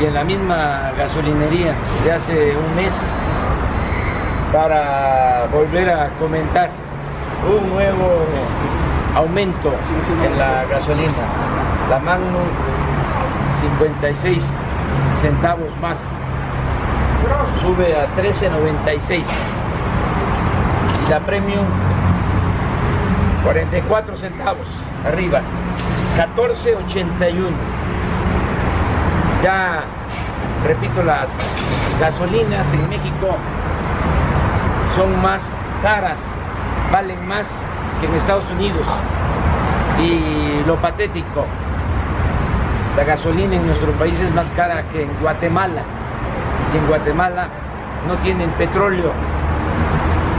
y en la misma gasolinería de hace un mes para volver a comentar un nuevo aumento en la gasolina. La Magnum 56 centavos más sube a 13.96 y la Premium 44 centavos arriba 14.81 ya repito las gasolinas en México son más caras valen más que en Estados Unidos y lo patético la gasolina en nuestro país es más cara que en Guatemala y en Guatemala no tienen petróleo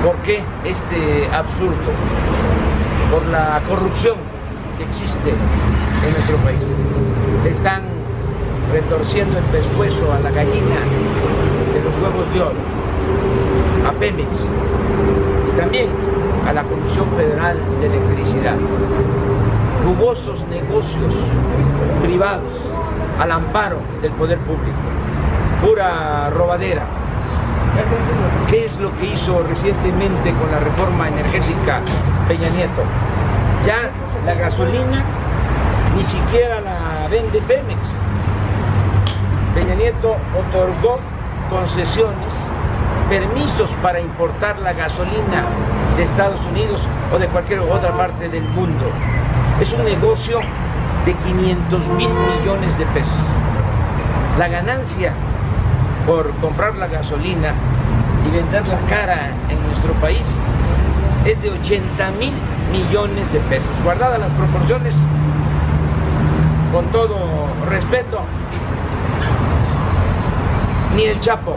¿Por qué este absurdo? Por la corrupción que existe en nuestro país. Están retorciendo el pescuezo a la gallina de los huevos de oro, a Pemex y también a la Comisión Federal de Electricidad. Jugosos negocios privados al amparo del poder público. Pura robadera, ¿Qué es lo que hizo recientemente con la reforma energética Peña Nieto? Ya la gasolina ni siquiera la vende Pemex. Peña Nieto otorgó concesiones, permisos para importar la gasolina de Estados Unidos o de cualquier otra parte del mundo. Es un negocio de 500 mil millones de pesos. La ganancia por comprar la gasolina y venderla cara en nuestro país es de 80 mil millones de pesos. Guardadas las proporciones, con todo respeto, ni el Chapo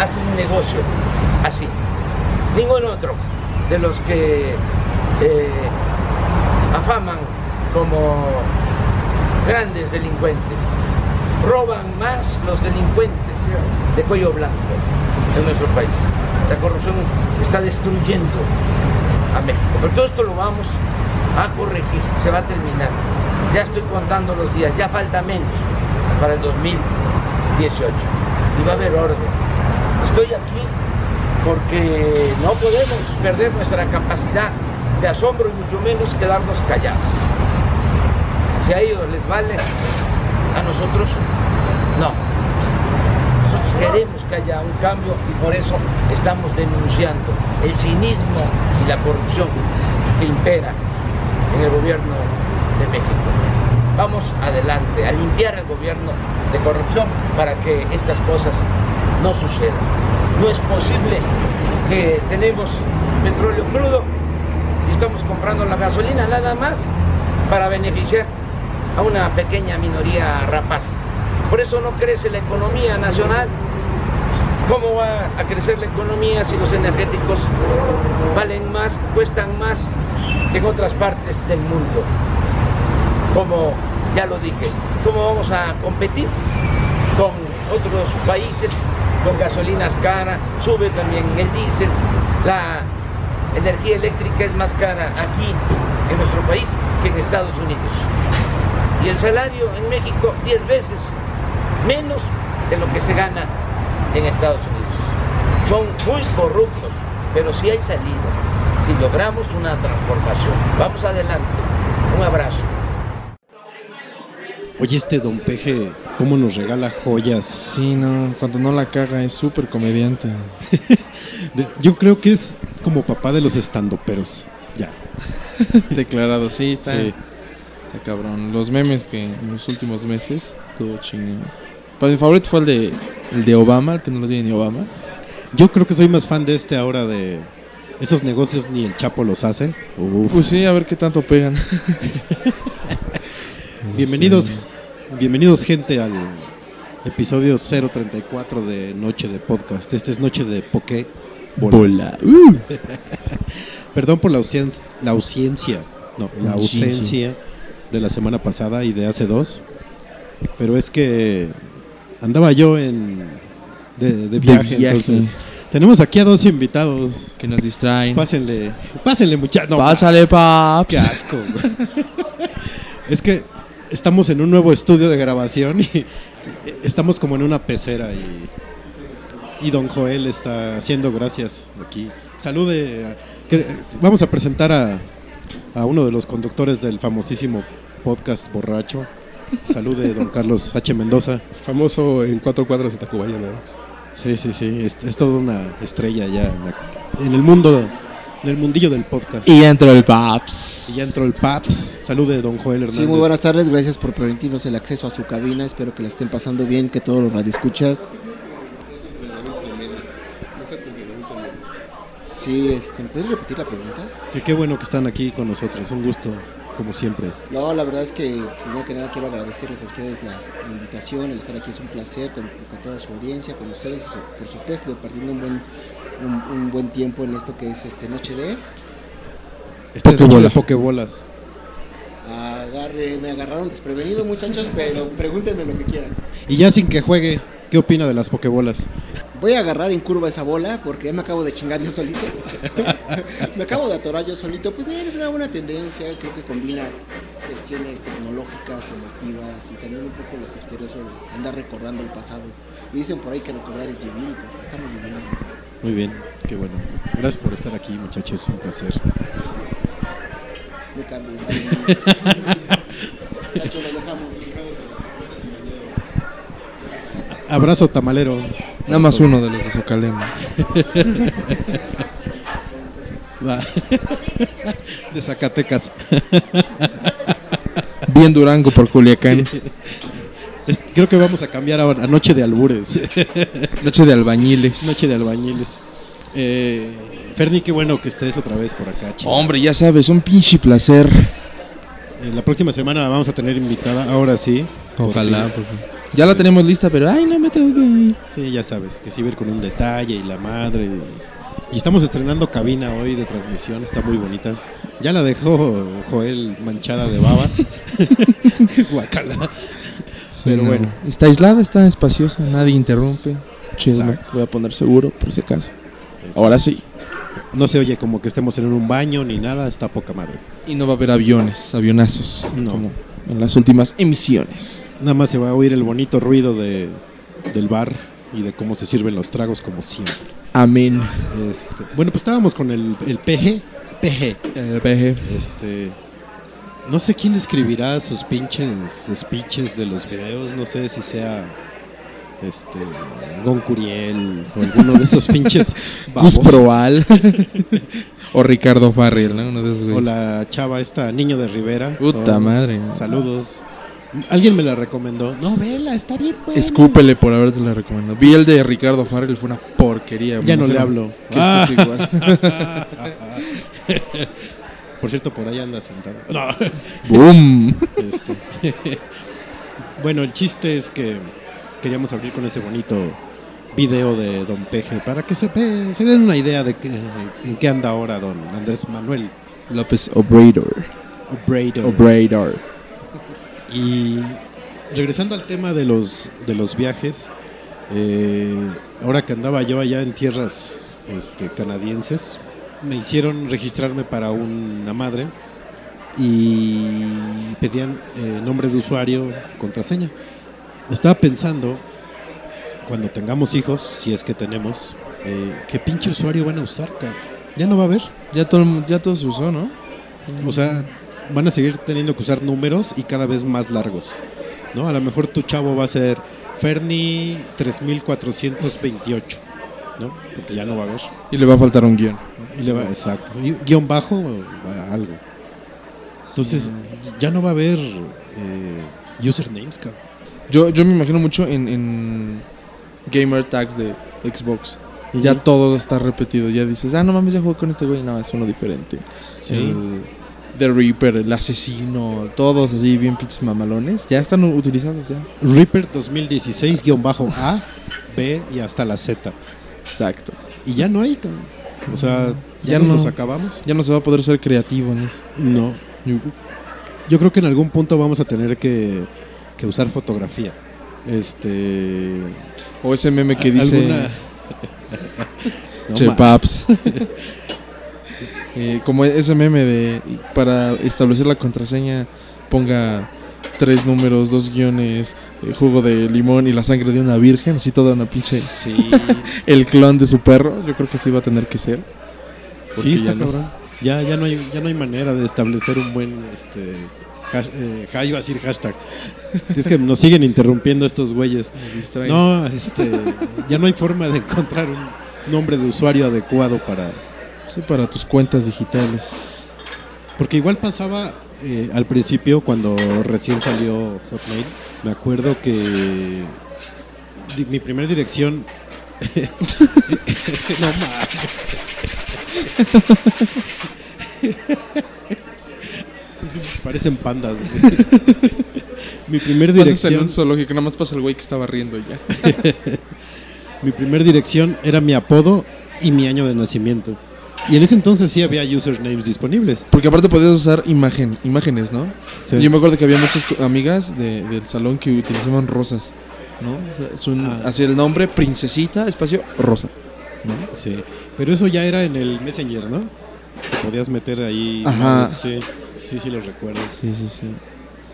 hace un negocio así. Ningún otro de los que eh, afaman como grandes delincuentes roban más los delincuentes de cuello blanco en nuestro país. La corrupción está destruyendo a México. Pero todo esto lo vamos a corregir, se va a terminar. Ya estoy contando los días, ya falta menos para el 2018 y va a haber orden. Estoy aquí porque no podemos perder nuestra capacidad de asombro y mucho menos quedarnos callados. Si a ellos les vale, a nosotros no. Nosotros queremos que haya un cambio y por eso estamos denunciando el cinismo y la corrupción que impera en el gobierno de México. Vamos adelante a limpiar el gobierno de corrupción para que estas cosas no sucedan. No es posible que tenemos petróleo crudo y estamos comprando la gasolina nada más para beneficiar a una pequeña minoría rapaz. Por eso no crece la economía nacional. ¿Cómo va a crecer la economía si los energéticos valen más, cuestan más que en otras partes del mundo? Como ya lo dije, ¿cómo vamos a competir con otros países con gasolinas caras? Sube también el diésel, la energía eléctrica es más cara aquí en nuestro país que en Estados Unidos y el salario en México 10 veces menos de lo que se gana en Estados Unidos. Son muy corruptos, pero si hay salida, si logramos una transformación. Vamos adelante. Un abrazo. Oye, este don Peje, cómo nos regala joyas. Sí, no, cuando no la caga es súper comediante. Yo creo que es como papá de los estandoperos. Ya. Declarado, sí, está, Sí. está cabrón. Los memes que en los últimos meses, todo chingón. Pero mi favorito fue el de, el de Obama, el que no lo tiene ni Obama. Yo creo que soy más fan de este ahora de esos negocios ni el Chapo los hace. Uf. Pues sí, a ver qué tanto pegan. Bienvenidos, bienvenidos gente al episodio 034 de Noche de Podcast. Este es Noche de Poké. Bolas. Uh. Perdón por la ausencia, la ausencia, no, la Ausencia. de la semana pasada y de hace dos. Pero es que andaba yo en de, de viaje, viaje. entonces tenemos aquí a dos invitados. Que nos distraen. Pásenle, pásenle muchachos. Pásale, paps. Qué asco. es que estamos en un nuevo estudio de grabación y estamos como en una pecera y, y don Joel está haciendo gracias aquí. Salude. que- vamos a presentar a, a uno de los conductores del famosísimo podcast Borracho. Salude don Carlos H. Mendoza. Famoso en cuatro cuadras de Tacubaya. Sí, sí, sí. Es, es toda una estrella ya en el mundo, en el mundillo del podcast. Y ya entró el paps. Y ya entró el Paps. Salude don Joel Hernández. Sí, muy buenas tardes, gracias por permitirnos el acceso a su cabina, espero que la estén pasando bien, que todos los radioescuchas. Sí, este, ¿me puedes repetir la pregunta? Que qué bueno que están aquí con nosotros, un gusto, como siempre. No, la verdad es que primero que nada quiero agradecerles a ustedes la, la invitación, el estar aquí es un placer con, con toda su audiencia, con ustedes por supuesto de perdiendo un buen, un, un buen tiempo en esto que es este Noche de... Este es noche de Pokebolas. Agarre, me agarraron desprevenido muchachos, pero pregúntenme lo que quieran. Y ya sin que juegue, ¿qué opina de las Pokebolas? Voy a agarrar en curva esa bola porque ya me acabo de chingar yo solito. me acabo de atorar yo solito. Pues bien, es una buena tendencia. Creo que combina cuestiones tecnológicas, emotivas y también un poco lo misterioso de andar recordando el pasado. Y dicen por ahí que recordar es vivir, pues estamos viviendo. Muy bien, qué bueno. Gracias por estar aquí, muchachos, un placer. No cambien. vale. Muchachos, nos dejamos. Abrazo tamalero. Nada más uno de los de Socalema. De Zacatecas. Bien Durango por Culiacán. Creo que vamos a cambiar ahora a Noche de Albures. Noche de albañiles. Noche de Albañiles. Eh, Ferni, qué bueno que estés otra vez por acá. chico. Hombre, ya sabes, un pinche placer. Eh, la próxima semana vamos a tener invitada, ahora sí. Ojalá, Porque- porque ya la tenemos lista, pero ay, no me tengo que ir. Sí, ya sabes, que sí ver con un detalle y la madre. Y, y estamos estrenando cabina hoy de transmisión, está muy bonita. Ya la dejó Joel manchada de baba. Guacala. Pero no. bueno. Está aislada, está espaciosa, nadie interrumpe. Chido, voy a poner seguro, por si acaso. Ahora sí. No se oye como que estemos en un baño ni nada, está poca madre. Y no va a haber aviones, avionazos, No. como en las últimas emisiones. Nada más se va a oír el bonito ruido de, del bar y de cómo se sirven los tragos como siempre. Amén. Este, bueno, pues estábamos con el, el PG. PG. El peje. Este. No sé quién escribirá sus pinches speeches de los videos. No sé si sea. Este. Gon Curiel o alguno de esos pinches. Gus. Proal. o Ricardo Farrell, ¿no? Uno de esos O la chava esta, Niño de Rivera. Puta Oh, madre. Saludos. Alguien me la recomendó. No, vela, está bien buena. Escúpele por haberte la recomendado. Vi el de Ricardo Farrell, fue una porquería. Ya no le hablo. Que esto es igual. Por cierto, por ahí anda sentado. No. ¡Boom! Este, bueno, el chiste es que queríamos abrir con ese bonito video de Don Peje para que se, ve- se den una idea de que, en qué anda ahora Don Andrés Manuel López Obrador. Obrador. Obrador. Y regresando al tema de los, de los viajes, eh, ahora que andaba yo allá en tierras este, canadienses, me hicieron registrarme para una madre y pedían eh, nombre de usuario, contraseña. Estaba pensando, cuando tengamos hijos, si es que tenemos, eh, ¿qué pinche usuario van a usar? Ya no va a haber. Ya todo, ya todo se usó, ¿no? O sea, van a seguir teniendo que usar números y cada vez más largos. ¿no? A lo mejor tu chavo va a ser Ferni 3428, ¿no? Porque ya no va a haber. Y le va a faltar un guion. Y le va, exacto. Y guion bajo, o algo. Entonces, ya no va a haber eh, usernames, cabrón. Yo, yo me imagino mucho en, en gamer tags de Xbox. Ya todo está repetido. Ya dices, ah, no mames, ya jugué con este güey. No, es uno diferente. Sí. El The Reaper, el asesino, todos así bien pinches mamalones. Ya están utilizados ya. Reaper 2016-A, B y hasta la Z. Exacto. Y ya no hay, cabrón. O sea, ya, Ya nos no. los acabamos. Ya no se va a poder ser creativo en eso. No. Yo creo que en algún punto vamos a tener que, que usar fotografía. Este. O ese meme que dice alguna- No Che Paps. Eh, como ese meme de para establecer la contraseña ponga tres números, dos guiones, eh, jugo de limón y la sangre de una virgen, así toda una pinche Sí, el clon de su perro, yo creo que así va a tener que ser. Sí, está ya no. cabrón. Ya, ya, no hay, ya no hay manera de establecer un buen. Este, hash- eh, ja- iba a decir hashtag. Es que nos siguen interrumpiendo estos güeyes. No, este, ya no hay forma de encontrar un nombre de usuario adecuado para. Sí, para tus cuentas digitales. Porque igual pasaba eh, al principio cuando recién salió Hotmail. Me acuerdo que mi primera dirección. no mames. Parecen pandas. güey. mi primer dirección. un zoológico, nada más pasa el güey que estaba riendo ya. Mi primer dirección era mi apodo y mi año de nacimiento. Y en ese entonces sí había usernames disponibles. Porque aparte podías usar imagen, imágenes, ¿no? Sí. Yo me acuerdo que había muchas amigas de- del salón que utilizaban rosas, ¿no? O sea, es un, Ah. así el nombre, princesita, espacio, rosa, ¿no? Sí, pero eso ya era en el Messenger, ¿no? Te podías meter ahí. Ajá. Sí, sí, sí, lo recuerdo. Sí, sí, sí.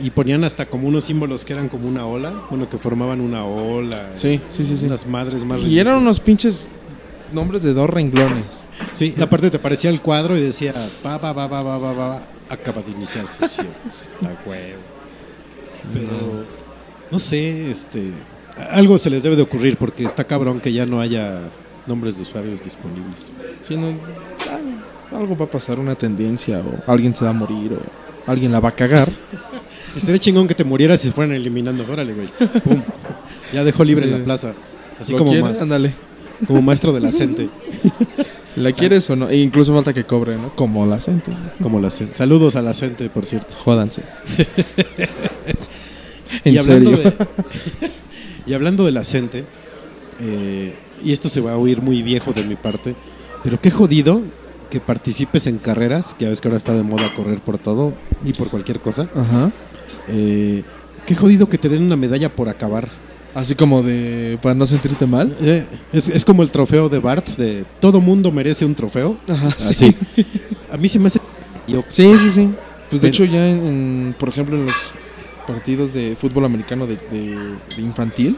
Y ponían hasta como unos símbolos que eran como una ola, bueno, que formaban una ola. Sí, sí, sí, sí. Unas madres más Y eran unos pinches nombres de dos renglones. Sí, y aparte te parecía el cuadro y decía, va, va, va, va, va, va, va, acaba de iniciar sesión. A huevo. Pero, no sé, este, algo se les debe de ocurrir porque está cabrón que ya no haya nombres de usuarios disponibles. Sí, no, ah, algo va a pasar, una tendencia, o alguien se va a morir, o alguien la va a cagar. Estaría chingón que te murieras se fueran eliminando. Órale, güey. Pum. Ya dejó libre Sí. la plaza. Así ¿Lo como, Ándale. Como maestro de la CENTE. ¿La quieres o no? E incluso falta que cobre, ¿no? Como la gente. Como la CENTE. Saludos a la por cierto. Jódanse. en y hablando serio. De, y hablando de la eh, y esto se va a oír muy viejo de mi parte, pero qué jodido que participes en carreras, que ya ves que ahora está de moda correr por todo y por cualquier cosa. Ajá. Eh, qué jodido que te den una medalla por acabar. Así como de para no sentirte mal. Eh, es, es como el trofeo de Bart, de todo mundo merece un trofeo. Ajá, Así. A mí se me hace... Yo, Sí, sí, sí. Pues de Pero- hecho ya en, en, por ejemplo, en los partidos de fútbol americano de, de- de infantil,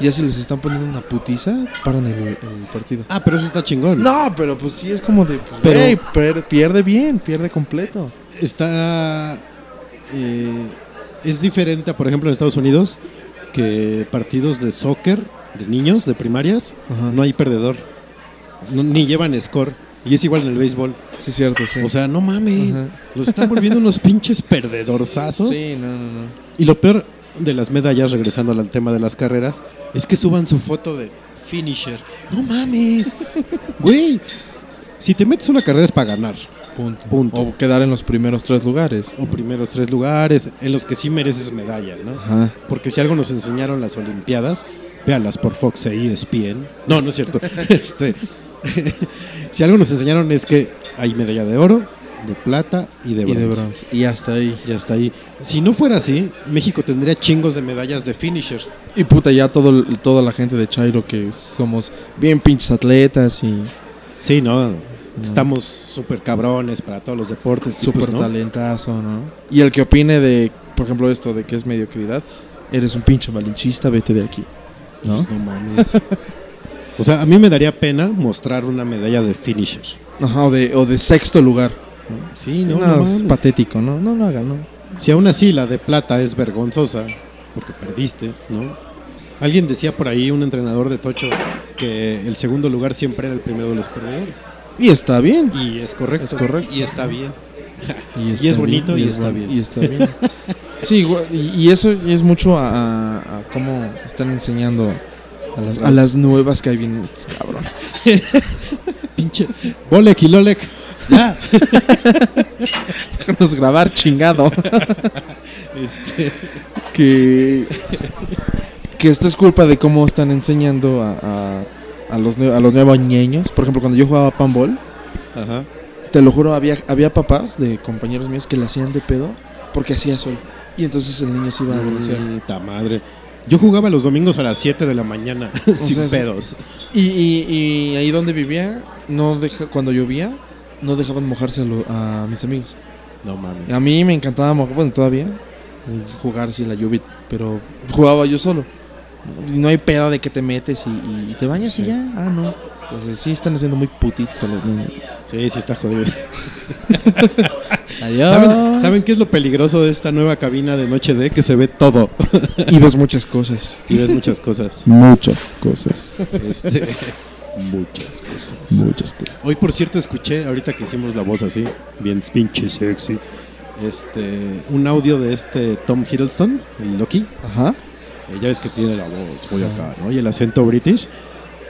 ya si les están poniendo una putiza, paran el, el partido. ah, pero eso está chingón. No, pero pues sí es como de, pues, Pero- güey, per- pierde bien, pierde completo. está eh, es diferente, a, por ejemplo, en Estados Unidos, que partidos de soccer de niños, de primarias, Ajá. no hay perdedor, No- ni llevan score. Y es igual en el béisbol. Sí, cierto, sí. O sea, no mames, Ajá. los están volviendo unos pinches perdedorzazos. sí, no, no, no. Y lo peor de las medallas, regresando al tema de las carreras, es que suban su foto de finisher. No mames, güey. Si te metes a una carrera es para ganar. Punto. Punto. O quedar en los primeros tres lugares. o primeros tres lugares en los que sí mereces medalla, ¿no? Ajá. Porque si algo nos enseñaron las Olimpiadas, véanlas por Fox e ESPN. No, no es cierto. este, si algo nos enseñaron es que hay medalla de oro, de plata y de Y de bronce. Y hasta ahí. Y hasta ahí. Si no fuera así, México tendría chingos de medallas de finisher. Y puta, ya todo, toda la gente de Chairo que somos bien pinches atletas y Sí, no. Estamos súper cabrones para todos los deportes. súper ¿no? talentazo, ¿no? Y el que opine de, por ejemplo, esto de que es mediocridad, eres un pinche malinchista, vete de aquí. ¿No? Pues, no mames. o sea, a mí me daría pena mostrar una medalla de finisher. Ajá, o de, o de sexto lugar. Sí, no, No, no es patético, ¿no? No lo hagan, ¿no? Si aún así la de plata es vergonzosa, porque perdiste, ¿no? Alguien decía por ahí, un entrenador de Tocho, que el segundo lugar siempre era el primero de los perdedores. Y está bien. Y es correcto. Es correcto. Y está bien. Y, Y es bonito y es está bien. Y está bien. Sí, y, y eso es mucho a, a- a cómo están enseñando a las, a las nuevas que hay vienen estos cabrones. Pinche. Bolek y Lolek. Ya. Déjanos grabar, chingado. Este, que, que esto es culpa de cómo están enseñando a, a, los, a los nuevos ñeños. Por ejemplo, cuando yo jugaba panball, ajá. te lo juro, había, había papás de compañeros míos que le hacían de pedo porque hacía sol. Y entonces el niño se iba a broncear. Ta madre. Yo jugaba los domingos a las 7 de la mañana, sin sea, pedos. Y, y, y ahí donde vivía, no deja, cuando llovía, no dejaban mojarse a, lo- a mis amigos. No mames. A mí me encantaba mojar, bueno, todavía, eh, jugar así la lluvia, pero jugaba yo solo. No hay pedo de que te metes y, y- y te bañas Sí. y ya. Ah, no. Pues sí están haciendo muy putitos a los niños. Sí, sí está jodido. Adiós. ¿Saben, ¿Saben qué es lo peligroso de esta nueva cabina de Noche D? Que se ve todo Y ves muchas cosas. y ves muchas cosas. Muchas cosas. Este, muchas cosas. Muchas cosas. Hoy, por cierto, escuché, ahorita que hicimos la voz así, bien pinche sexy, este, un audio de este Tom Hiddleston, el Loki. Ajá. Eh, ya ves que tiene la voz muy acá, ¿no? Y el acento british.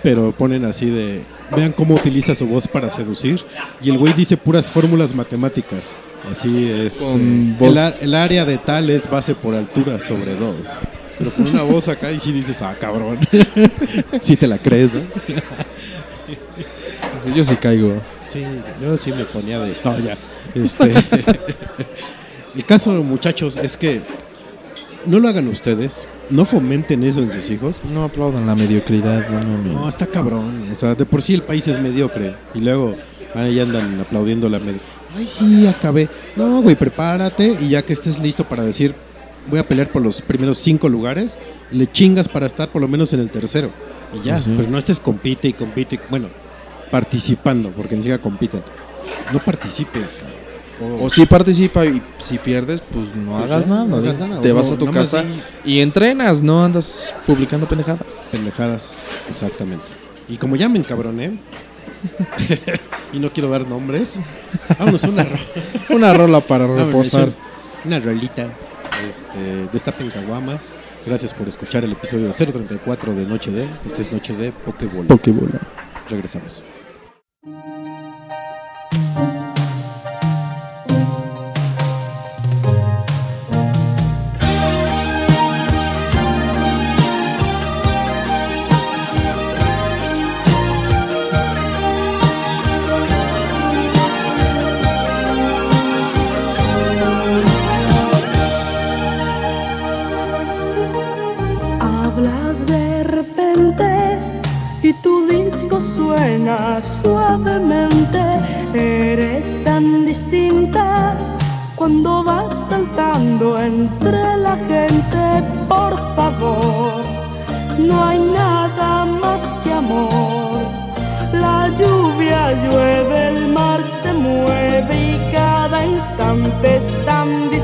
Pero ponen así de. Vean cómo utiliza su voz para seducir. Y el güey dice puras fórmulas matemáticas. Así es. Voz- el, el área de tal es base por altura sobre dos. Pero con una voz acá y sí dices, ah, cabrón. sí te la crees, ¿no? Sí, yo sí caigo. Sí, yo sí me ponía de. No, ya. Este. el caso, muchachos, es que no lo hagan ustedes. No fomenten eso en sus hijos. No aplaudan la mediocridad. No, no, no. No, está cabrón. O sea, de por sí el país es mediocre. Y luego ahí andan aplaudiendo la media. Ay, sí, acabé. No, güey, prepárate y ya que estés listo para decir, voy a pelear por los primeros cinco lugares, le chingas para estar por lo menos en el tercero. Y ya, Pues sí. pero no estés compite y compite. Bueno, participando, porque ni siquiera compiten. No participes, cabrón. O si participa y si pierdes, pues no Pues hagas nada. no hagas nada, Te o vas a tu casa y entrenas, no andas publicando pendejadas. pendejadas, exactamente. Y como ya me encabroné, y no quiero dar nombres, vámonos a una, ro- Una rola para reposar. una rolita. Este, destapen caguamas. Gracias por escuchar el episodio 034 de Noche de. Este es Noche de. Pokébola. Regresamos. Cuando vas saltando entre la gente. Por favor, no hay nada más que amor. La lluvia llueve, el mar se mueve y cada instante es tan distinto,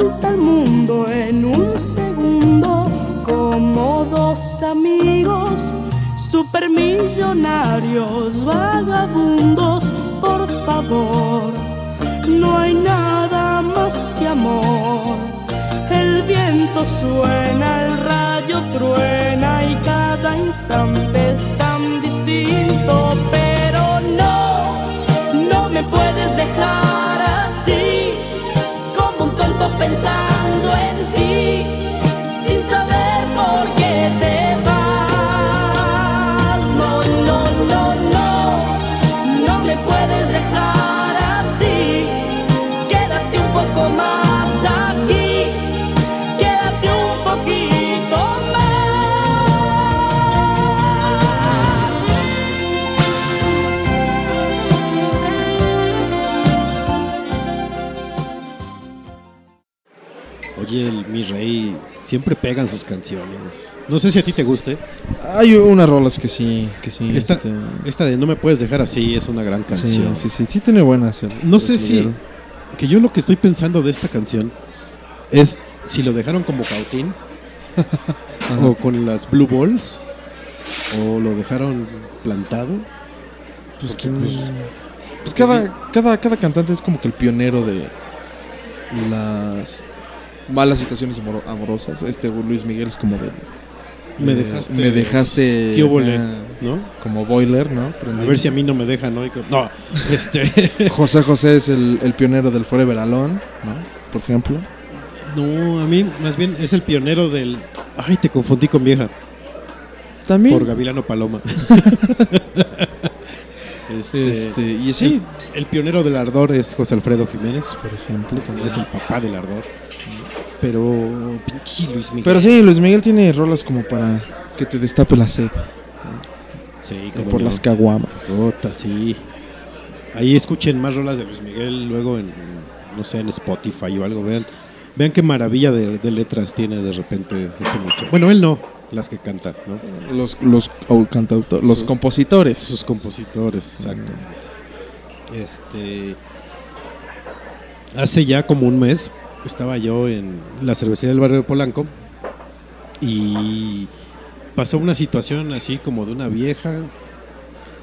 al mundo en un segundo como dos amigos supermillonarios vagabundos por favor. No hay nada más que amor. El viento suena el rayo truena y cada instante es tan distinto pero no no me puedes dejar un Oye, el, mi rey, siempre pegan sus canciones. No sé si a ti te guste. Hay unas rolas que sí, que sí. Esta, este, esta de No me puedes dejar así es una gran sí, canción. sí, sí, sí tiene buenas. el- No sé Luis si. Que yo lo que estoy pensando de esta canción es si lo dejaron como cautín o con las Blue Balls o lo dejaron plantado. Pues, que- pues, pues cada, cada, cada cantante es como que el pionero de las malas situaciones amoro- amorosas. Este Luis Miguel es como de... me eh, dejaste. Me dejaste... ¿Qué como boiler, ¿no? A ver si a mí no me dejan, ¿no? No, este. José José es el, el pionero del Forever Alone, ¿no? Por ejemplo. No, a mí más bien es el pionero del. Ay, te confundí con vieja. También. Por Gavilano Paloma. este, Este, y sí, el pionero del ardor es José Alfredo Jiménez. por ejemplo. También es el papá del ardor. Pero. Pinche Luis Miguel. Pero sí, Luis Miguel tiene rolas como para que te destape la sed Sí, como por no. las caguamas. Sí. Ahí escuchen más rolas de Luis Miguel, luego en, no sé, en Spotify o algo, vean. Vean qué maravilla de, de letras tiene de repente este muchacho. Bueno, él no, las que cantan, ¿no? Los, los cantauto- los compositores. Sus compositores, exactamente. Este. Hace ya como un mes estaba yo en la cervecería del barrio de Polanco y pasó una situación así como de una vieja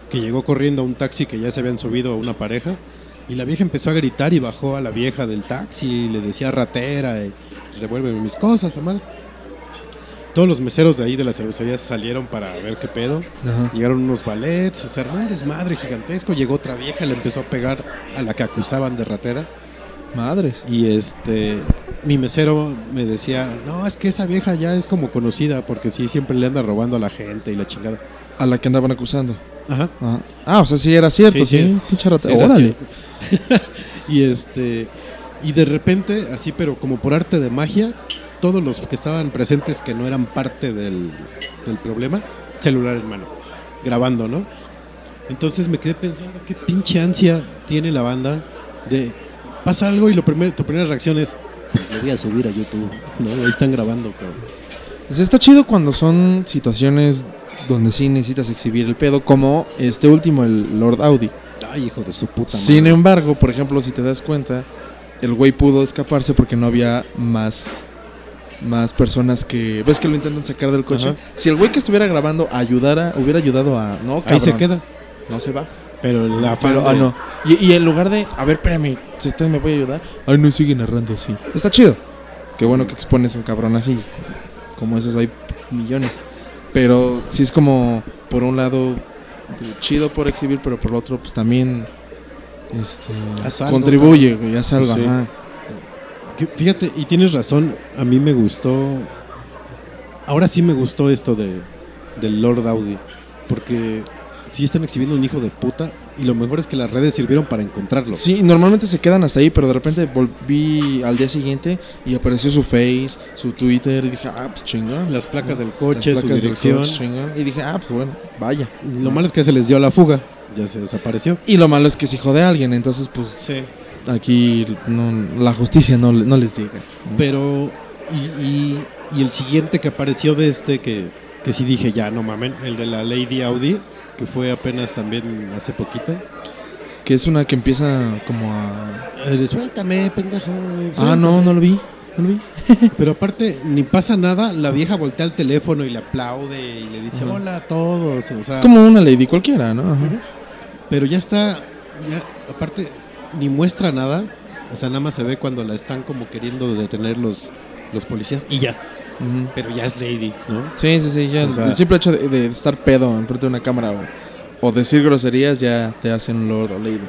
que llegó corriendo a un taxi que ya se habían subido a una pareja y la vieja empezó a gritar y bajó a la vieja del taxi y le decía ratera y revuélveme mis cosas, la madre. Todos los meseros de ahí de la cervecería salieron para ver qué pedo. Ajá. Llegaron unos ballets, se armó un desmadre gigantesco. Llegó otra vieja, le empezó a pegar a la que acusaban de ratera. Madres. Y este, mi mesero me decía: No, es que esa vieja ya es como conocida porque sí, siempre le anda robando a la gente y la chingada. A la que andaban acusando. Ajá. Ajá. Ah, o sea, sí era cierto, Sí, sí. sí. Sí, era Órale. cierto. y este, y de repente, así, pero como por arte de magia, todos los que estaban presentes que no eran parte del, del problema, celular en mano, grabando, ¿no? Entonces me quedé pensando, qué pinche ansia tiene la banda de pasa algo y lo primer, tu primera reacción es lo voy a subir a YouTube, ¿no? Ahí están grabando, cabrón. Pues está chido cuando son situaciones donde sí necesitas exhibir el pedo, como este último, el Lord Audi. Ay, hijo de su puta madre. Sin embargo, por ejemplo, si te das cuenta, el güey pudo escaparse porque no había más más personas que ves que lo intentan sacar del coche. Ajá. Si el güey que estuviera grabando ayudara, hubiera ayudado a no, Ahí se cabrón, queda. no se va. Pero la afán Pero, ah, no. Y, y en lugar de, a ver, espérame, si usted me puede ayudar, ay, no, sigue narrando así. Está chido. Qué bueno que expones a un cabrón así. Como esos hay millones. Pero sí es como, por un lado, chido por exhibir, pero por otro, pues también este, Haz algo, contribuye, güey, haz algo. Sí. ajá. Que- Fíjate, y tienes razón, a mí me gustó. Ahora sí me gustó esto de del Lord Audi, porque sí están exhibiendo un hijo de puta y lo mejor es que las redes sirvieron para encontrarlo. Sí, normalmente se quedan hasta ahí, pero de repente volví al día siguiente y apareció su Face, su Twitter, y dije, ah, pues chingón. Las placas del coche, su placas del dirección. coche. Y dije, ah, pues bueno, vaya. Lo malo es que se les dio la fuga, ya se desapareció. Y lo malo es que es hijo de alguien, entonces pues Sí. aquí no, la justicia no, no les llega. ¿no? Pero, y, y- y el siguiente que apareció de este, que, que sí dije, ya no mamen, el de la Lady Audi, que fue apenas también hace poquito. Que es una que empieza como a... Eh, suéltame, pendejo. Ah, suéltame". no, no lo vi. no lo vi. Pero aparte, ni pasa nada, la vieja voltea el teléfono y le aplaude y le dice Ajá. hola a todos. O sea, Como una lady cualquiera, ¿no? Ajá. pero ya está, ya, aparte, ni muestra nada. O sea, nada más se ve cuando la están como queriendo detener los, los policías y ya. Pero ya es lady, ¿no? Sí, sí, sí. Ya O sea- el simple hecho de, de estar pedo enfrente de una cámara o, o decir groserías ya te hacen un lord o lady.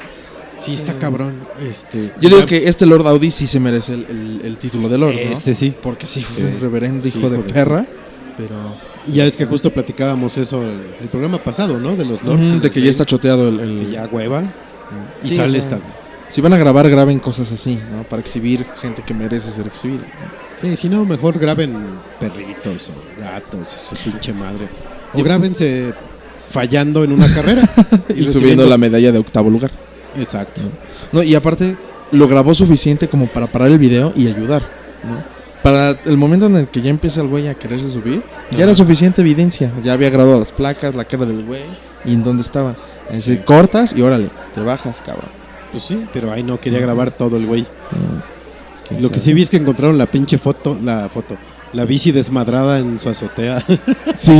Sí, está cabrón. Este, Yo digo que este Lord Audi sí se merece el, el- el título de Lord, ¿no? Este sí. Porque sí, fue Sí. un reverendo Sí, hijo de hijo de perra. Pero. Y ya es que justo platicábamos eso el, el programa pasado, ¿no? De los lords. los de que ya está choteado el. el- que ya hueva. Y Sí, sale o sea, esta. Si van a grabar, graben cosas así, ¿no? Para exhibir gente que merece ser exhibida. Sí, si no, mejor graben perritos o gatos, su pinche madre. O grábense fallando en una carrera. Y, subiendo la medalla de octavo lugar. Exacto. No, y aparte, lo grabó suficiente como para parar el video y ayudar, ¿no? Para el momento en el que ya empieza el güey a quererse subir, ya era suficiente evidencia. Ya había grabado las placas, la cara del güey y en dónde estaba. Así, cortas y órale, te bajas, cabrón. Pues sí, pero ahí no quería grabar todo el güey. Es que, Lo que sí vi es que encontraron la pinche foto, la foto, la bici desmadrada en su azotea. Sí,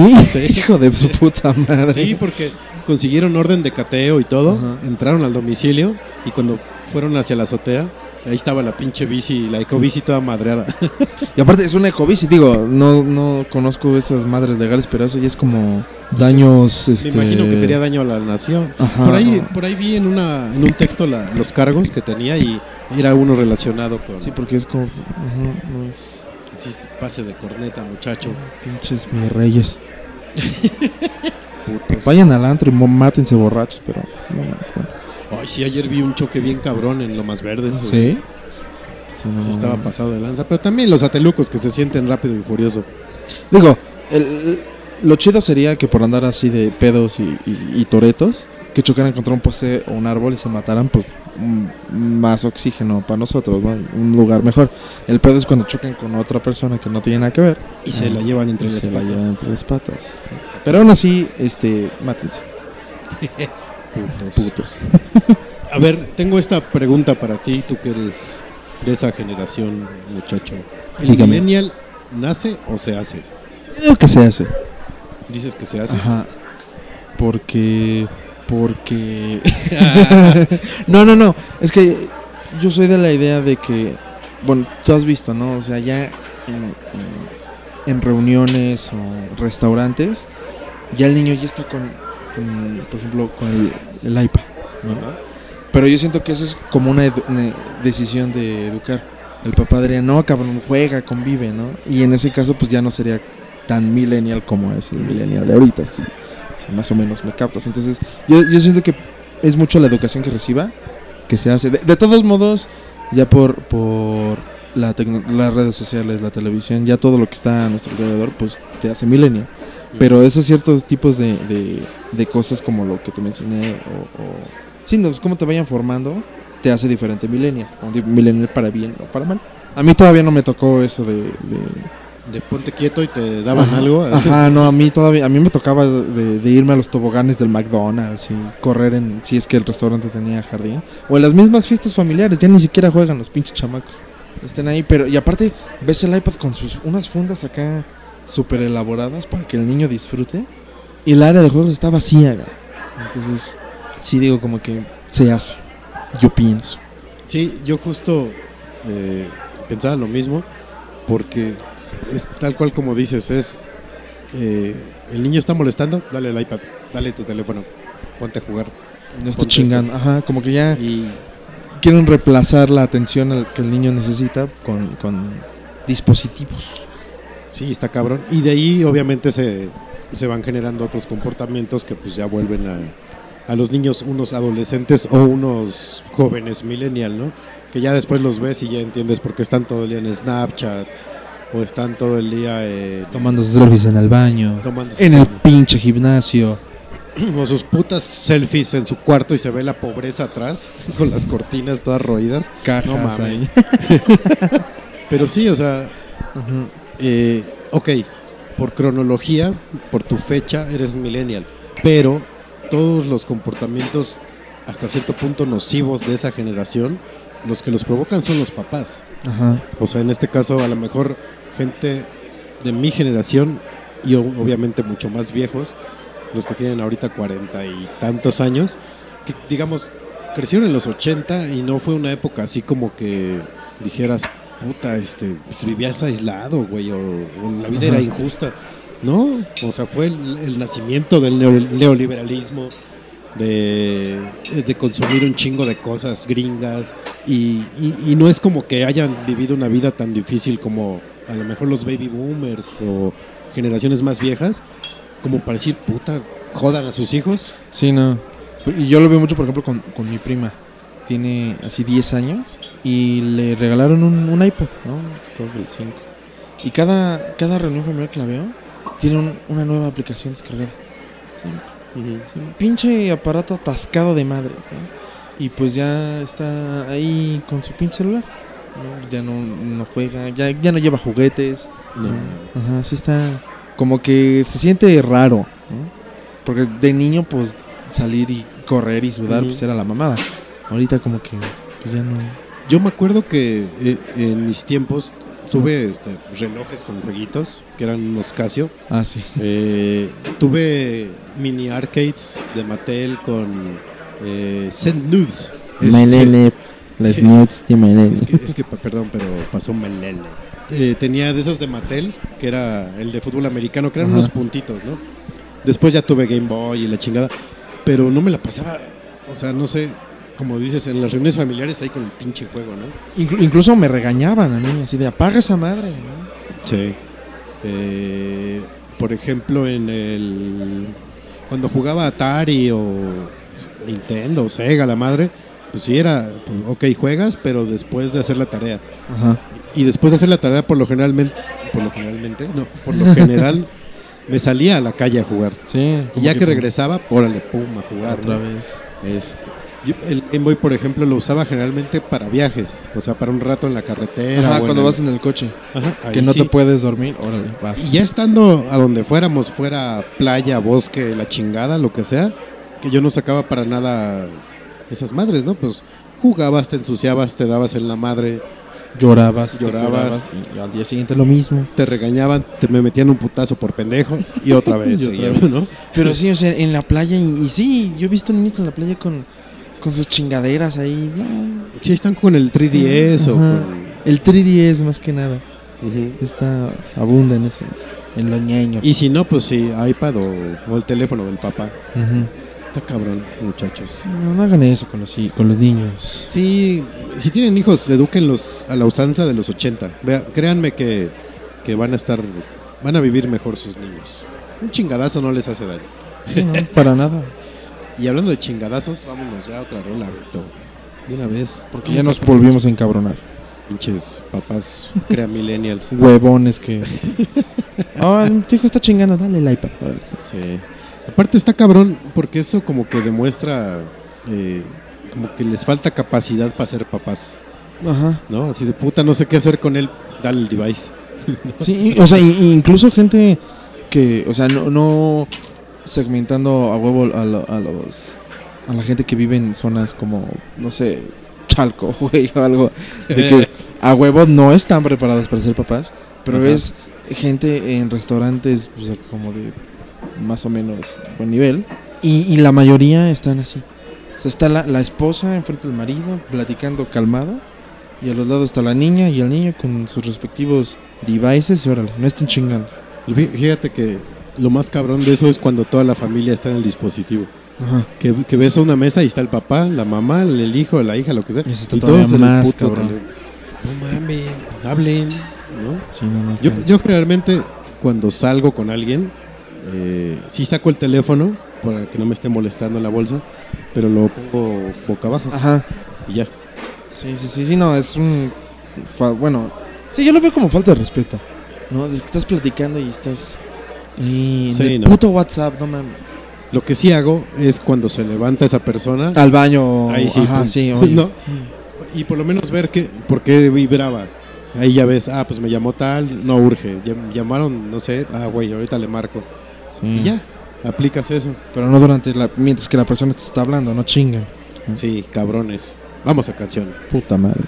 hijo de su puta madre. sí, porque consiguieron orden de cateo y todo, Ajá. entraron al domicilio y cuando fueron hacia la azotea, ahí estaba la pinche bici, la ecobici toda madreada. Y aparte es una ecobici, digo, no, no conozco esas madres legales, pero eso ya es como daños. Me este... imagino que sería daño a la nación. Ajá. Por ahí, por ahí vi en una, en un texto la- los cargos que tenía y era uno relacionado con Sí, porque es como. no es- sí, pase de corneta, muchacho. Pinches mis reyes. Putos. Vayan al antro y mátense borrachos, pero. no. Ay, sí, ayer vi un choque bien cabrón en Lomas Verdes. ¿Sí? Sí, Sí, no, estaba pasado de lanza. Pero también los atelucos que se sienten rápido y furioso. Digo, el- lo chido sería que por andar así de pedos y, y- y toretos, que chocaran contra un poste o un árbol y se mataran, pues mm, más oxígeno para nosotros, ¿no? un lugar mejor. El pedo es cuando chocan con otra persona que no tiene nada que ver. Y se Ah, la llevan entre las se la patas. llevan entre las patas. Pero aún así, este, mátense. Putos. Putos. A ver, tengo esta pregunta para ti, tú que eres de esa generación, muchacho. ¿El Dígame. millennial nace o se hace? Creo que se hace. Dices que se hace. Ajá. Porque. Porque. no, no, no. Es que yo soy de la idea de que. Bueno, tú has visto, ¿no? O sea, ya en, en- en reuniones o restaurantes, ya el niño ya está con, con, por ejemplo, con el, el iPad, ¿no? Pero yo siento que eso es como una, decisión de educar. El papá diría, no, cabrón, juega, convive, ¿no? Y en ese caso, pues ya no sería tan millennial como es el millennial de ahorita, si, más o menos me captas. Entonces, yo, yo siento que es mucho la educación que reciba, que se hace. De, todos modos, ya por, por la las redes sociales, la televisión, ya todo lo que está a nuestro alrededor, pues te hace millennial. Pero esos ciertos tipos de, de, de cosas como lo que te mencioné, o, o sí, no, es como te vayan formando, te hace diferente millennial. O millennial para bien o para mal. A mí todavía no me tocó eso de... de- De ponte quieto y te daban Ajá, algo. Ajá, no, a mí todavía, a mí me tocaba de, de irme a los toboganes del McDonald's y correr en, si es que el restaurante tenía jardín. O en las mismas fiestas familiares, ya ni siquiera juegan los pinches chamacos. Estén ahí, pero, y aparte, ves el iPad con sus, unas fundas acá súper elaboradas para que el niño disfrute. Y el área de juegos está vacía. Entonces, sí digo como que se hace. Yo pienso. Sí, yo justo eh, pensaba lo mismo, porque es tal cual como dices, es eh, el niño está molestando, dale el iPad, dale tu teléfono, ponte a jugar. No chingando. Ajá, como que ya Y quieren reemplazar la atención que el niño necesita con, con dispositivos. Sí, está cabrón. Y de ahí obviamente se, se van generando otros comportamientos que pues ya vuelven a, a los niños unos adolescentes o unos jóvenes millennial, ¿no? Que ya después los ves y ya entiendes por qué están todo el día en Snapchat o están todo el día eh, Tomando selfies en el baño. tomándose En el pinche gimnasio. o sus putas selfies en su cuarto y se ve la pobreza atrás con las cortinas todas roídas. Cajas No mames. ahí. Pero sí, o sea, Ujú. Eh, ok, por cronología, por tu fecha eres millennial, pero todos los comportamientos hasta cierto punto nocivos de esa generación los que los provocan son los papás. Ajá. O sea, en este caso, a lo mejor gente de mi generación y obviamente mucho más viejos, los que tienen ahorita cuarenta y tantos años, que digamos, crecieron en los 80 y no fue una época así como que dijeras, puta, este, pues vivías aislado, güey, o, o la vida era injusta. No, o sea, fue el, el nacimiento del neo- neoliberalismo, de, de consumir un chingo de cosas gringas y, y- y no es como que hayan vivido una vida tan difícil como a lo mejor los baby boomers o generaciones más viejas, como para decir, puta, jodan a sus hijos. Sí, no. Y yo lo veo mucho, por ejemplo, con, con mi prima. Tiene así 10 años y le regalaron un, un iPod, ¿no? Creo que el 5. Y cada, cada reunión familiar que la veo, tiene un- una nueva aplicación descargada. Un pinche aparato atascado de madres, ¿no? Y pues ya está ahí con su pinche celular. ¿no? Ya no, no juega, ya, ya no lleva juguetes. No. Ajá, sí está. Como que se siente raro, ¿no? Porque de niño, pues salir y correr y sudar, Ujú. pues era la mamada. Ahorita, como que pues, ya no. Yo me acuerdo que eh, en mis tiempos tuve este, relojes con jueguitos, que eran unos Casio. Ah, sí. Eh, tuve mini arcades de Mattel con eh, Send Nudes. Es- Melele, las nudes de Melele. Es que, es que, perdón, pero pasó Melele. Eh, tenía de esos de Mattel, que era el de fútbol americano, que eran Ajá. unos puntitos, ¿no? Después ya tuve Game Boy y la chingada, pero no me la pasaba, o sea, no sé, como dices, en las reuniones familiares ahí con el pinche juego, ¿no? Inclu- incluso me regañaban a mí, así de apaga esa madre, ¿no? Sí. Eh, por ejemplo, en el. Cuando jugaba Atari o Nintendo o Sega, la madre, pues sí era. pues, ok, juegas, pero después de hacer la tarea. Ajá. Y después de hacer la tarea, por lo generalmente. Por lo generalmente, no, por lo general, me salía a la calle a jugar. Sí. Y ya que regresaba, órale, pum, a jugar. Otra ¿no? vez. Este, yo- el Game Boy, por ejemplo, lo usaba generalmente para viajes, o sea, para un rato en la carretera. Ajá, o en cuando el- vas en el coche. Ajá, Que no sí. te puedes dormir, órale, vas. Y ya estando a donde fuéramos, fuera playa, bosque, la chingada, lo que sea, que yo no sacaba para nada esas madres, ¿no? Pues jugabas, te ensuciabas, te dabas en la madre, Llorabas, te Llorabas. curabas, y al día siguiente lo mismo. te regañaban, te me metían un putazo por pendejo y otra vez, Y otra vez. ¿no? Pero sí, o sea, en la playa, y, y sí, yo he visto niños en la playa con, con sus chingaderas ahí. ah, Sí, están con el 3DS o Ajá. con... El 3DS más que nada. Ujú. Está, abunda en ese, en lo ñeño. Y si no, pues sí, iPad o, o el teléfono del papá. Ujú. Está cabrón, muchachos. No, no hagan eso con los, con los niños. Sí, si tienen hijos, edúquenlos a la usanza de los 80. Vea, créanme que, que van a estar, van a vivir mejor sus niños. Un chingadazo no les hace daño. Sí, no, para nada. Y hablando de chingadazos, vámonos ya a otra rola, Beto. De una vez. Porque ya nos volvimos a encabronar. Pinches papás, crea millennials. Huevones que. Ah, tu hijo está chingando, dale el iPad. Sí. Aparte está cabrón porque eso como que demuestra eh, como que les falta capacidad para ser papás, Ajá. ¿no? Así de puta, no sé qué hacer con él, dale el device. Sí, o sea, incluso gente que, o sea, no, no segmentando a huevo a, lo- a los a la gente que vive en zonas como, no sé, Chalco, güey, o algo, de que a huevo no están preparados para ser papás, pero Ajá. es gente en restaurantes pues, como de más o menos buen nivel y, y la mayoría están así. O sea, está la, la esposa enfrente del marido platicando calmado y a los lados está la niña y el niño con sus respectivos devices y órale, no estén chingando. Fí- Fíjate que lo más cabrón de eso es cuando toda la familia está en el dispositivo. Ajá. Que, que ves a una mesa y está el papá, la mamá, el hijo, la hija, lo que sea. Y todavía todos más puto cabrón. No mames, hablen, ¿no? Sí, no, no, Yo, yo generalmente cuando salgo con alguien, eh, sí saco el teléfono para que no me esté molestando la bolsa, pero lo pongo boca abajo Ajá. y ya. Sí, sí, sí, sí, no, es un... bueno, sí, yo lo veo como falta de respeto. ¿No? Es que estás platicando y estás... Y Sí, en el no. puto WhatsApp, no mames. Lo que sí hago es cuando se levanta esa persona, Al baño. ahí sí, Ajá, sí. ¿no? y por lo menos ver que, por qué vibraba. Ahí ya ves, ah, pues me llamó tal, no urge. Llam- Llamaron, no sé, ah, güey, ahorita le marco. Sí. Y ya, aplicas eso. Pero no durante la... Mientras que la persona te está hablando, no chinga. Sí, cabrones. Vamos a canción. Puta madre.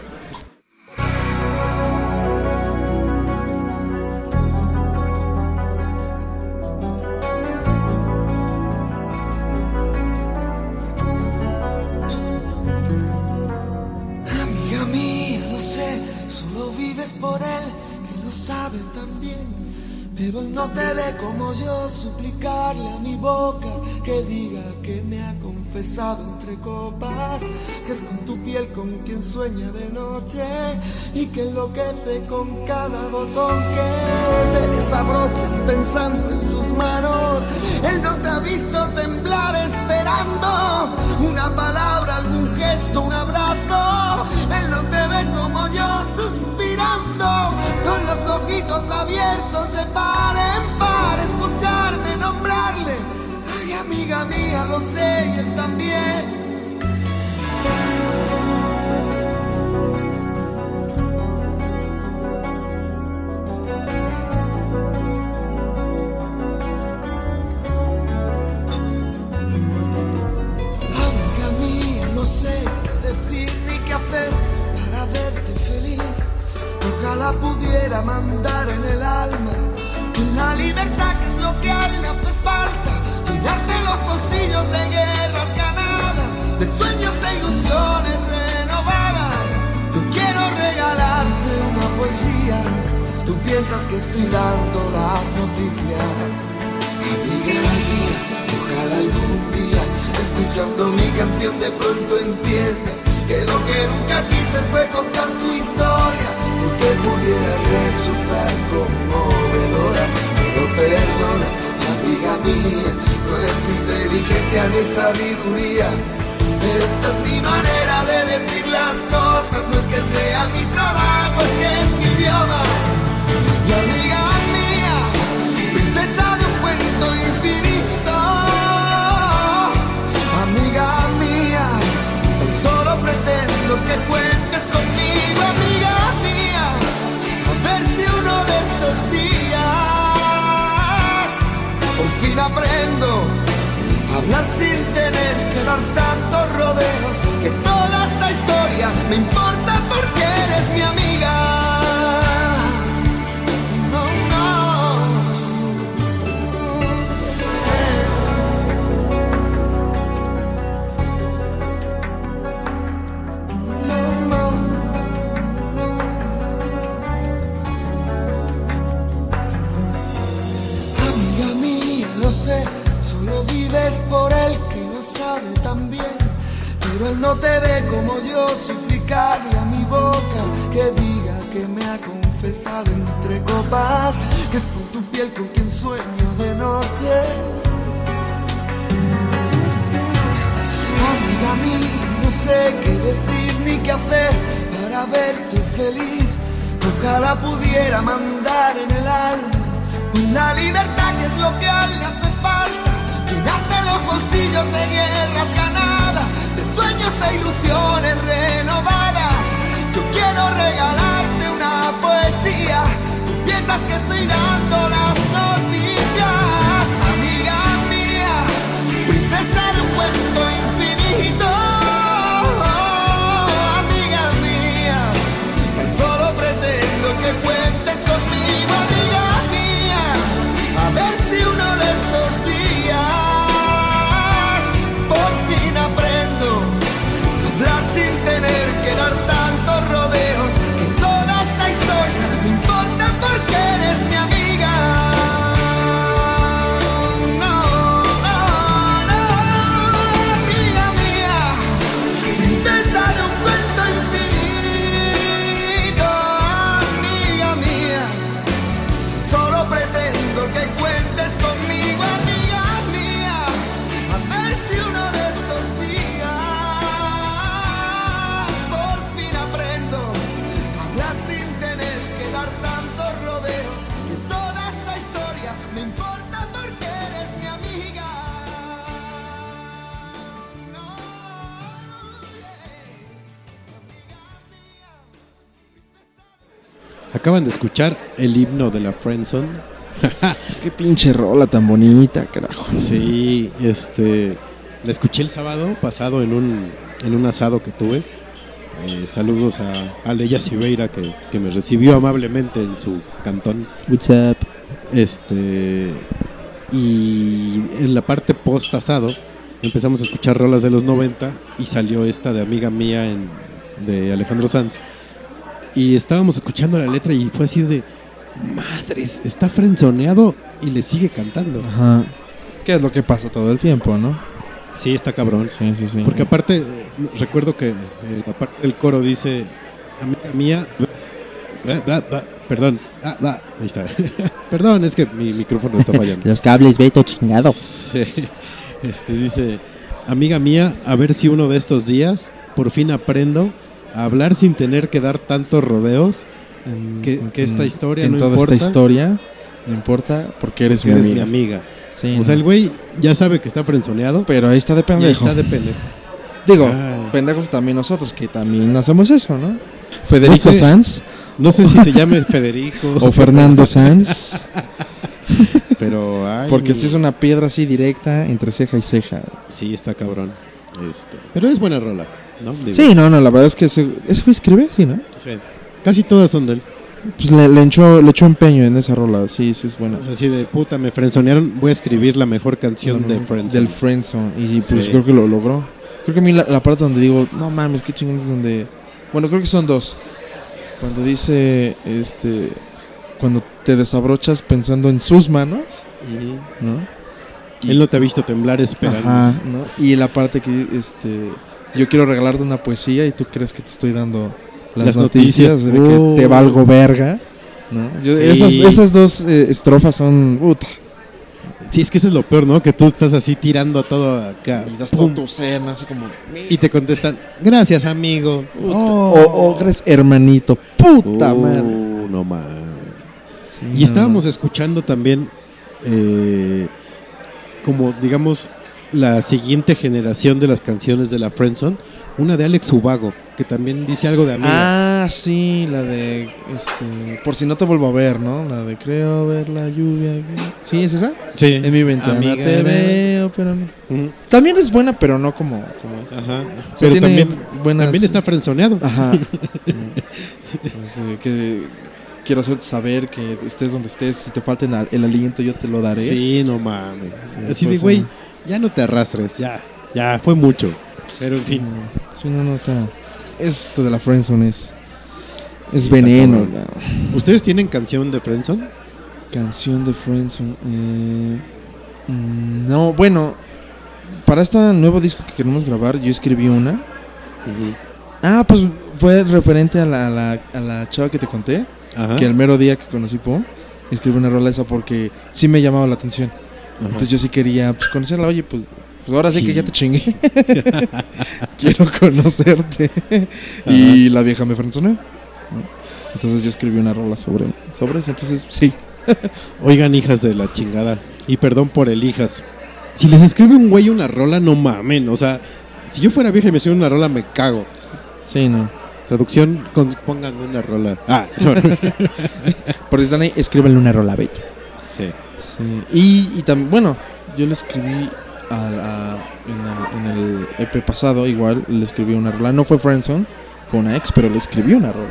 Enloquece con cada botón que te desabrochas pensando en sus manos. Pudiera mandar en el alma en la libertad que es lo que a él le hace falta. Llenarte los bolsillos de guerras ganadas, de sueños e ilusiones renovadas. Yo quiero regalarte una poesía. Tú piensas que estoy dando las noticias. Amiga mía, ojalá algún día, escuchando mi canción, de pronto entiendas que lo que nunca quise fue contar tu porque pudiera resultar conmovedora. Pero perdona, amiga mía, no es inteligencia ni sabiduría. Esta es mi manera de decir las cosas, no es que sea mi trabajo, es que es mi idioma. Y amiga mía, princesa de un cuento infinito, amiga mía, tan solo pretendo que cuentes a hablar sin tener que dar tantos rodeos, que toda esta historia me importa él no te ve como yo, suplicarle a mi boca que diga que me ha confesado entre copas, que es con tu piel con quien sueño de noche. Amiga mía, no sé qué decir ni qué hacer para verte feliz. Ojalá pudiera mandar en el alma la libertad que es lo que le hace falta. Llenarte los bolsillos de guerras sueños e ilusiones renovadas. Yo quiero regalarte una poesía. Piensas que estoy dando las Acaban de escuchar el himno de la Friendzone. Qué pinche rola tan bonita, carajo. Sí, este. La escuché el sábado pasado en un, en un asado que tuve. Eh, saludos a Aleya Siveira que, que me recibió amablemente en su cantón. What's up? Este y en la parte post asado empezamos a escuchar rolas de los 90 y salió esta de amiga mía en- de Alejandro Sanz. Y estábamos escuchando la letra y fue así de madres, está frenzoneado y le sigue cantando. Ajá. ¿Qué es lo que pasa todo el tiempo, no? Sí, está cabrón. Sí, sí, sí. Porque aparte, eh, recuerdo que eh, la parte del coro dice, amiga mía, va, va, va", perdón, ah, ahí está. perdón, es que mi micrófono está fallando. Los cables, Beto, chingado. Sí. Este dice, amiga mía, a ver si uno de estos días por fin aprendo hablar sin tener que dar tantos rodeos. Que- que esta historia en no toda importa. esta historia no importa porque eres, mi, eres amiga. mi amiga. Sí, o sea, el güey ya sabe que está frenzoneado, pero ahí está de y ahí pendejo. está de pendejo. Digo, Ay. pendejos también nosotros que también hacemos eso, ¿no? Federico No sé. Sanz No sé si se llame Federico o Fernando Sanz, pero ay, porque si es una piedra así directa entre ceja y ceja. Sí, está cabrón. Este, pero es buena rola, ¿no? Digo, Sí, no, no, la verdad es que ese, ese güey escribe, sí, ¿no? sí. Casi todas son de él. Pues le, le echó, le echó empeño en esa rola, sí, sí es buena. Así de puta, me frenzonearon, voy a escribir la mejor canción de Friends. Del Friendzone. Y pues Sí. creo que lo logró. Creo que a mí la, la parte donde digo, no mames, qué chingón es donde. Bueno, creo que son dos. Cuando dice, este. Cuando te desabrochas pensando en sus manos, ¿no? Él no te ha visto temblar esperando. Ajá, ¿no? Y la parte que, este. Yo quiero regalarte una poesía y tú crees que te estoy dando las, Las noticias, noticias. de que Oh. te valgo verga. ¿no? Yo- Sí. esas, esas dos eh, estrofas son. Puta. Sí, es que eso es lo peor, ¿no? Que tú estás así tirando todo acá. Y das todo tu cena, así como. y te contestan, gracias, amigo. O, o crees hermanito. Puta Oh, madre. No mames. Sí, Y no, estábamos escuchando también, eh, como digamos, la siguiente generación de las canciones de la Friendzone, una de Alex Ubago, que también dice algo de amiga. Ah, sí, la de. Este, por si no te vuelvo a ver, ¿no? La de creo ver la lluvia. aquí. ¿Sí, es esa? sí. En mi ventana Amiga, te ve- veo, pero no. También es buena, pero no como, como. Ajá. O sea, Pero también, buenas- también está frenzoneado. Ajá. Este, que quiero hacerte saber que estés donde estés. Si te falta el- aliento, yo te lo daré. Sí, no mames. Así de, pues, güey, sí. Ya no te arrastres, ya, ya, fue mucho. Pero en fin, Sí, no, no, está. Esto de la friendzone es. Veneno. la ¿ustedes tienen canción de Friendzone? canción de friendzone. eh, mm, no, bueno. Para este nuevo disco que queremos grabar, yo escribí una. Ah, pues fue referente a la, a la, a la chava que te conté. Ajá. Que el mero día que conocí Po, escribí una rola esa porque sí me llamaba la atención. Entonces yo sí quería pues, conocerla. Oye, pues, pues ahora sí, Sí. que ya te chingué. Quiero conocerte. y la vieja me frenzoneó. Entonces yo escribí una rola sobre, sobre eso. Entonces, sí. Oigan, hijas de la chingada. Y perdón por el hijas. Si les escribe un güey una rola, no mamen. O sea, si yo fuera vieja y me escribe una rola, me cago. Sí, no. Traducción, con- pónganme una rola. Ah, no. Por si están ahí, escríbanle una rola bella. sí. Sí. Y, y también, bueno, yo le escribí a, a- en, el, en el EP pasado, igual le escribí una rola. No fue Friendzone, fue una ex, pero le escribí una rola.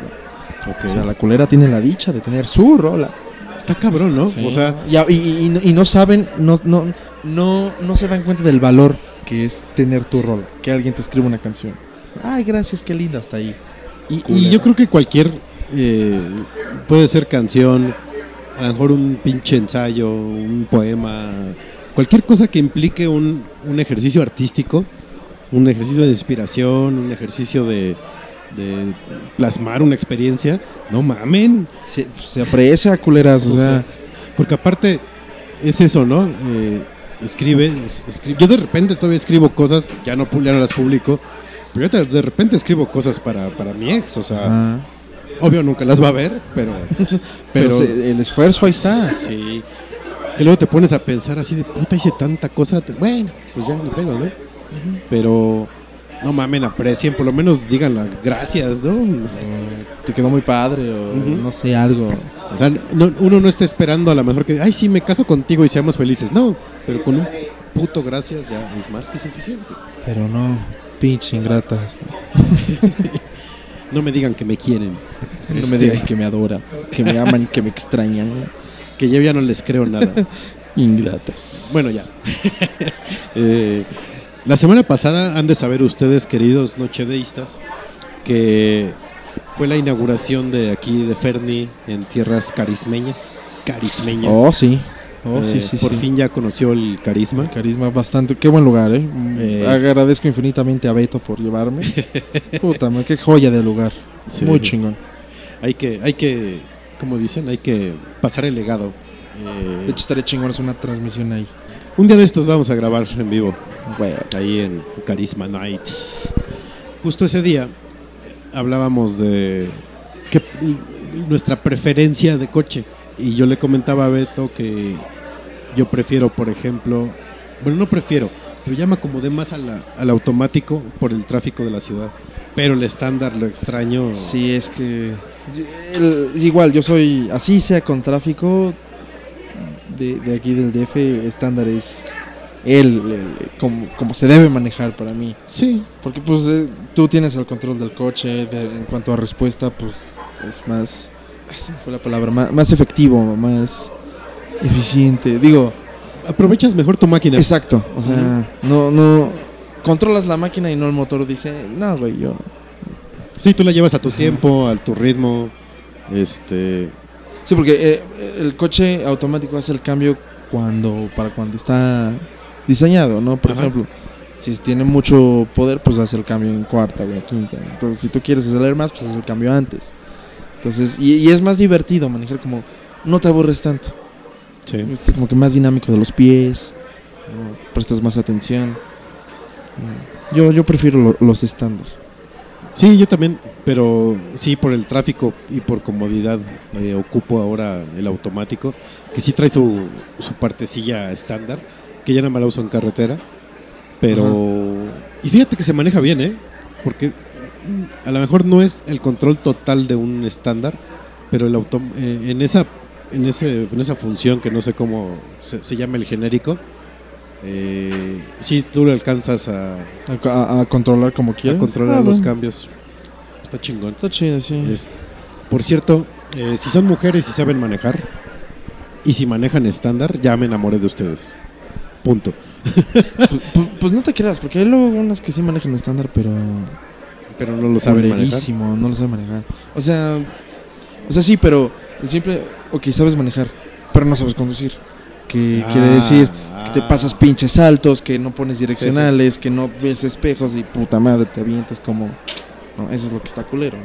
O sea, la culera tiene la dicha de tener su rola. Está cabrón, ¿no? Sí. O sea, y, y- y- y no- saben, no, no, no, no se dan cuenta del valor que es tener tu rola, que alguien te escriba una canción. Ay, gracias, qué linda hasta ahí. y yo creo que cualquier. eh, puede ser canción, a lo mejor un pinche ensayo, un poema, cualquier cosa que implique un, un ejercicio artístico, un ejercicio de inspiración, un ejercicio de, de plasmar una experiencia. No mamen. Se, se aprecia, culeras, o, O sea, sea, porque aparte es eso, ¿no? Eh, escribe, es- escribe- Yo de repente todavía escribo cosas, ya no, ya no las publico, pero yo de, repente escribo cosas para, para mi ex, o sea. Obvio nunca las va a ver, pero... pero, pero se- el esfuerzo ahí está. Sí. Que luego te pones a pensar así de puta, hice tanta cosa. Bueno, pues ya ni pedo, ¿no? Pero no mamen, aprecien, por lo menos digan las gracias, ¿no? Te quedó muy padre, o no sé, algo. O sea, no- uno no está esperando a lo mejor que, ay, sí, me caso contigo y seamos felices. No, pero con un puto gracias ya es más que suficiente. Pero no, pinche ingratas. No me digan que me quieren. No me Este, digan que me adoran, que me aman, que me extrañan. que yo ya no les creo nada. Ingratas. Bueno, ya. Eh, la semana pasada han de saber ustedes, queridos nochedeístas, que fue la inauguración de aquí de Ferni en tierras carismeñas. Carismeñas. Oh, sí. Oh, Eh, sí, sí, por sí. fin ya conoció el carisma. Carisma bastante. Qué buen lugar, ¿eh? Mm, Eh. Agradezco infinitamente a Beto por llevarme. Puta, man, qué joya de lugar. Muy chingón. Hay que, hay que, como dicen, hay que pasar el legado. Eh, De hecho, estaría chingón hacer una transmisión ahí. un día de estos vamos a grabar en vivo. Ahí en Carisma Nights. Justo ese día hablábamos de que, nuestra preferencia de coche. Y yo le comentaba a Beto que yo prefiero, por ejemplo, bueno, no prefiero, pero ya me acomodé más a la- al automático por el tráfico de la ciudad. Pero el estándar lo extraño. Sí, es que. el- igual, yo soy. Así sea con tráfico. De, de aquí del DF, estándar es. Él, el- como, como se debe manejar para mí. Sí, Porque, pues, eh, tú tienes el control del coche. de- en cuanto a respuesta, pues, es más. se me fue la palabra. Más, más efectivo, más eficiente. Digo, aprovechas mejor tu máquina. exacto. O sea, no, no. Controlas la máquina y no el motor dice, no, güey, yo. Sí, tú la llevas a tu tiempo, a tu ritmo. Este, Sí, porque eh, el coche automático hace el cambio cuando para cuando está diseñado, ¿no? Por Ajá. ejemplo, si tiene mucho poder, pues hace el cambio en cuarta o en quinta. Entonces, si tú quieres acelerar más, pues hace el cambio antes. Entonces, y, y es más divertido manejar como no te aburres tanto. Sí. Como que más dinámico de los pies, ¿no? prestas más atención. Mm. Yo, yo prefiero lo- los estándar. Sí, yo también, pero sí por el tráfico y por comodidad eh, ocupo ahora el automático, que sí trae su, su partecilla estándar, que ya nada más la uso en carretera, pero... Y fíjate que se maneja bien, ¿eh? Porque mm, a lo mejor no es el control total de un estándar, pero el auto, eh, en, esa, en, ese, en esa función que no sé cómo se, se llama el genérico, eh, sí tú lo alcanzas a, A, a- a controlar como a quieras. controlar Ah, los bueno. cambios. Está chingón. Está chido, sí. Es- por cierto, eh, si son mujeres y saben manejar, y si manejan estándar, ya me enamoré de ustedes. Punto. Pues, pues- pues no te creas, porque hay luego unas que sí manejan estándar, pero Pero no lo saben manejar. no lo saben manejar. O sea, o sea, sí, pero el simple, ok, sabes manejar, pero no sabes conducir. Que Ah, quiere decir que te ah. pasas pinches saltos, que no pones direccionales, que no ves espejos y puta madre, te avientas como... No, eso es lo que está culero, ¿no?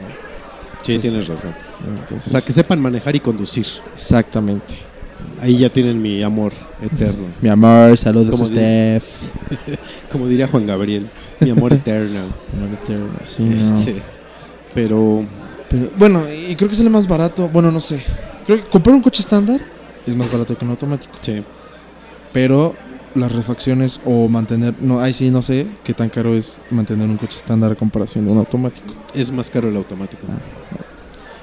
Sí, Entonces- tienes razón. Entonces, O sea, que sepan manejar y conducir. Exactamente. Ahí ya tienen mi amor eterno. Mi amor, saludos a Steph. Como diría Juan Gabriel, mi amor eterno. Amor eterno, sí, no. Este, pero Pero, bueno, y creo que sale más barato. Bueno, no sé. Creo que comprar un coche estándar es más barato que un automático. sí, Pero las refacciones o mantener. No, ahí sí no sé qué tan caro es mantener un coche estándar a comparación de un automático. es más caro el automático. Ah.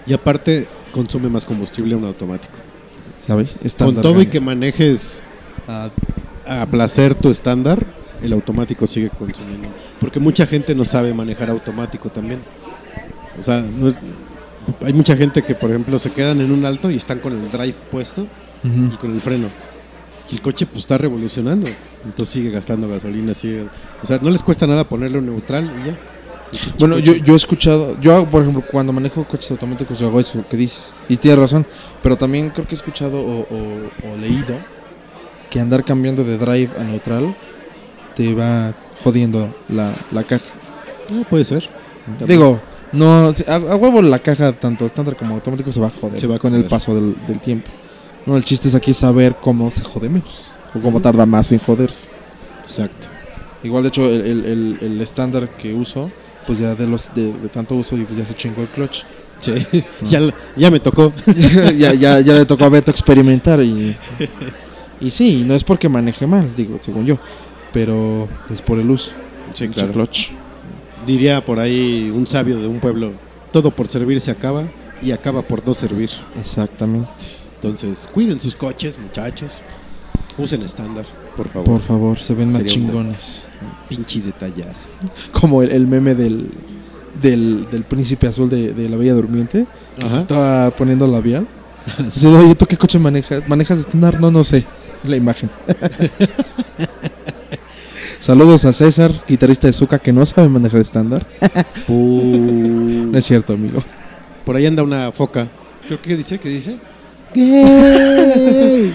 Y aparte, consume más combustible un automático. ¿Sabes? Con Estándar todo y que manejes a, a placer tu estándar, el automático sigue consumiendo. Porque mucha gente no sabe manejar automático también. O sea, no es- hay mucha gente que, por ejemplo, se quedan en un alto y están con el drive puesto y con el freno. Y el coche pues está revolucionando. Entonces sigue gastando gasolina, sigue... O sea, no les cuesta nada ponerlo neutral y ya. Bueno, yo, yo he escuchado, yo hago, por ejemplo, cuando manejo coches automáticos, yo hago eso que dices. Y tienes razón, pero también creo que he escuchado o, o- o leído que andar cambiando de drive a neutral te va jodiendo la, la caja. Ah, puede ser. Digo, no, a, a huevo la caja, tanto estándar como automático, se va a joder Se va a con el paso del, del tiempo. No, el chiste es aquí saber cómo se jode menos o cómo tarda más en joderse. Exacto. Igual, de hecho, el- el el- el estándar que uso, pues ya de los de, de tanto uso, pues ya se chingó el clutch. Sí, ya, ya me tocó. ya, ya, ya le tocó a Beto experimentar y, y sí, no es porque maneje mal, digo, según yo, pero es por el uso. Sí, clutch. Diría por ahí un sabio de un pueblo, todo por servir se acaba y acaba por no servir. Exactamente. Entonces, cuiden sus coches, muchachos. Usen estándar, por favor. Por favor, se ven más Sería chingones. Pinche detallazo. Como el, el meme del, del, del príncipe azul de, de la Bella Durmiente, que se estaba poniendo labial. Dice, oye, ¿tú qué coche manejas? ¿Manejas estándar? No, no sé. La imagen. Saludos a César, guitarrista de Zuka, que no sabe manejar estándar. No es cierto, amigo. Por ahí anda una foca. Creo que dice, ¿qué dice?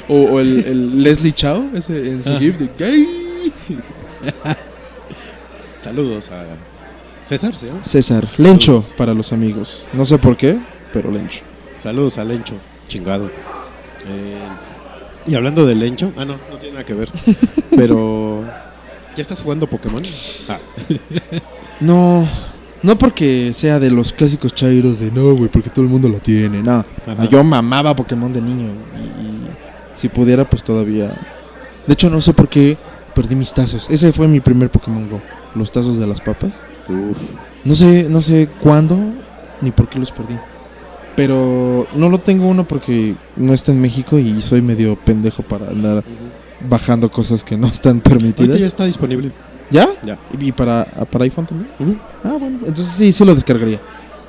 O, o el, el Leslie Chao, ese en su Ah. GIF de gay. Saludos a César, ¿sí? César, Lencho para los amigos. No sé por qué, pero Lencho. Saludos a Lencho, chingado. Eh, y hablando de Lencho, ah, no, no tiene nada que ver. Pero, ¿ya estás jugando Pokémon? Ah, No, no porque sea de los clásicos chairos de no, güey, porque todo el mundo lo tiene. No, Ajá. yo mamaba Pokémon de niño y, y si pudiera, pues todavía. De hecho, no sé por qué perdí mis tazos. Ese fue mi primer Pokémon Go, los tazos de las papas. uf. No sé, no sé cuándo ni por qué los perdí. Pero no lo tengo uno porque no está en México y soy medio pendejo para andar bajando cosas que no están permitidas. Ahorita ya está disponible. ¿Ya? Ya. ¿Y para, para iPhone también? Ah, bueno, entonces sí, sí lo descargaría.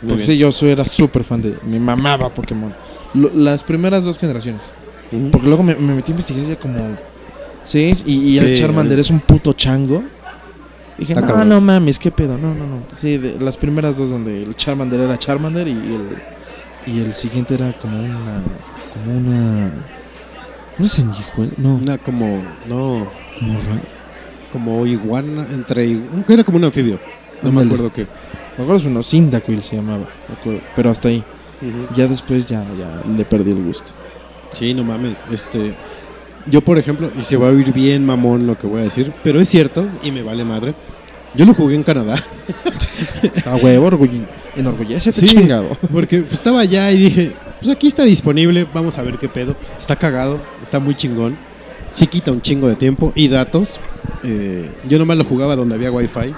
Muy Porque bien. sí, yo soy, era súper fan de. Me mamaba Pokémon. Lo- las primeras dos generaciones. Porque luego me, me metí a investigar ya como. Sí, y, y el Charmander es un puto chango. Dije, Está no, no mames, qué pedo. No, no, no. Sí, de, las primeras dos donde el Charmander era Charmander y el, y el siguiente era como una. Como una. ¿No es sanguijuela? No, Una como, no, como como iguana, entre, era como un anfibio. No me Ándale. acuerdo qué. Me acuerdo es uno, Cyndaquil se llamaba. me acuerdo, pero hasta ahí. Ya después ya, ya le perdí el gusto. Sí, no mames. Este, yo, por ejemplo, y se va a oír bien mamón lo que voy a decir, pero es cierto y me vale madre. Yo lo jugué en Canadá. A huevo, orgullo, enorgullécete, Sí. chingado. Porque estaba allá y dije, pues aquí está disponible, vamos a ver qué pedo. Está cagado, está muy chingón. Sí quita un chingo de tiempo y datos. Eh, yo nomás lo jugaba donde había wifi,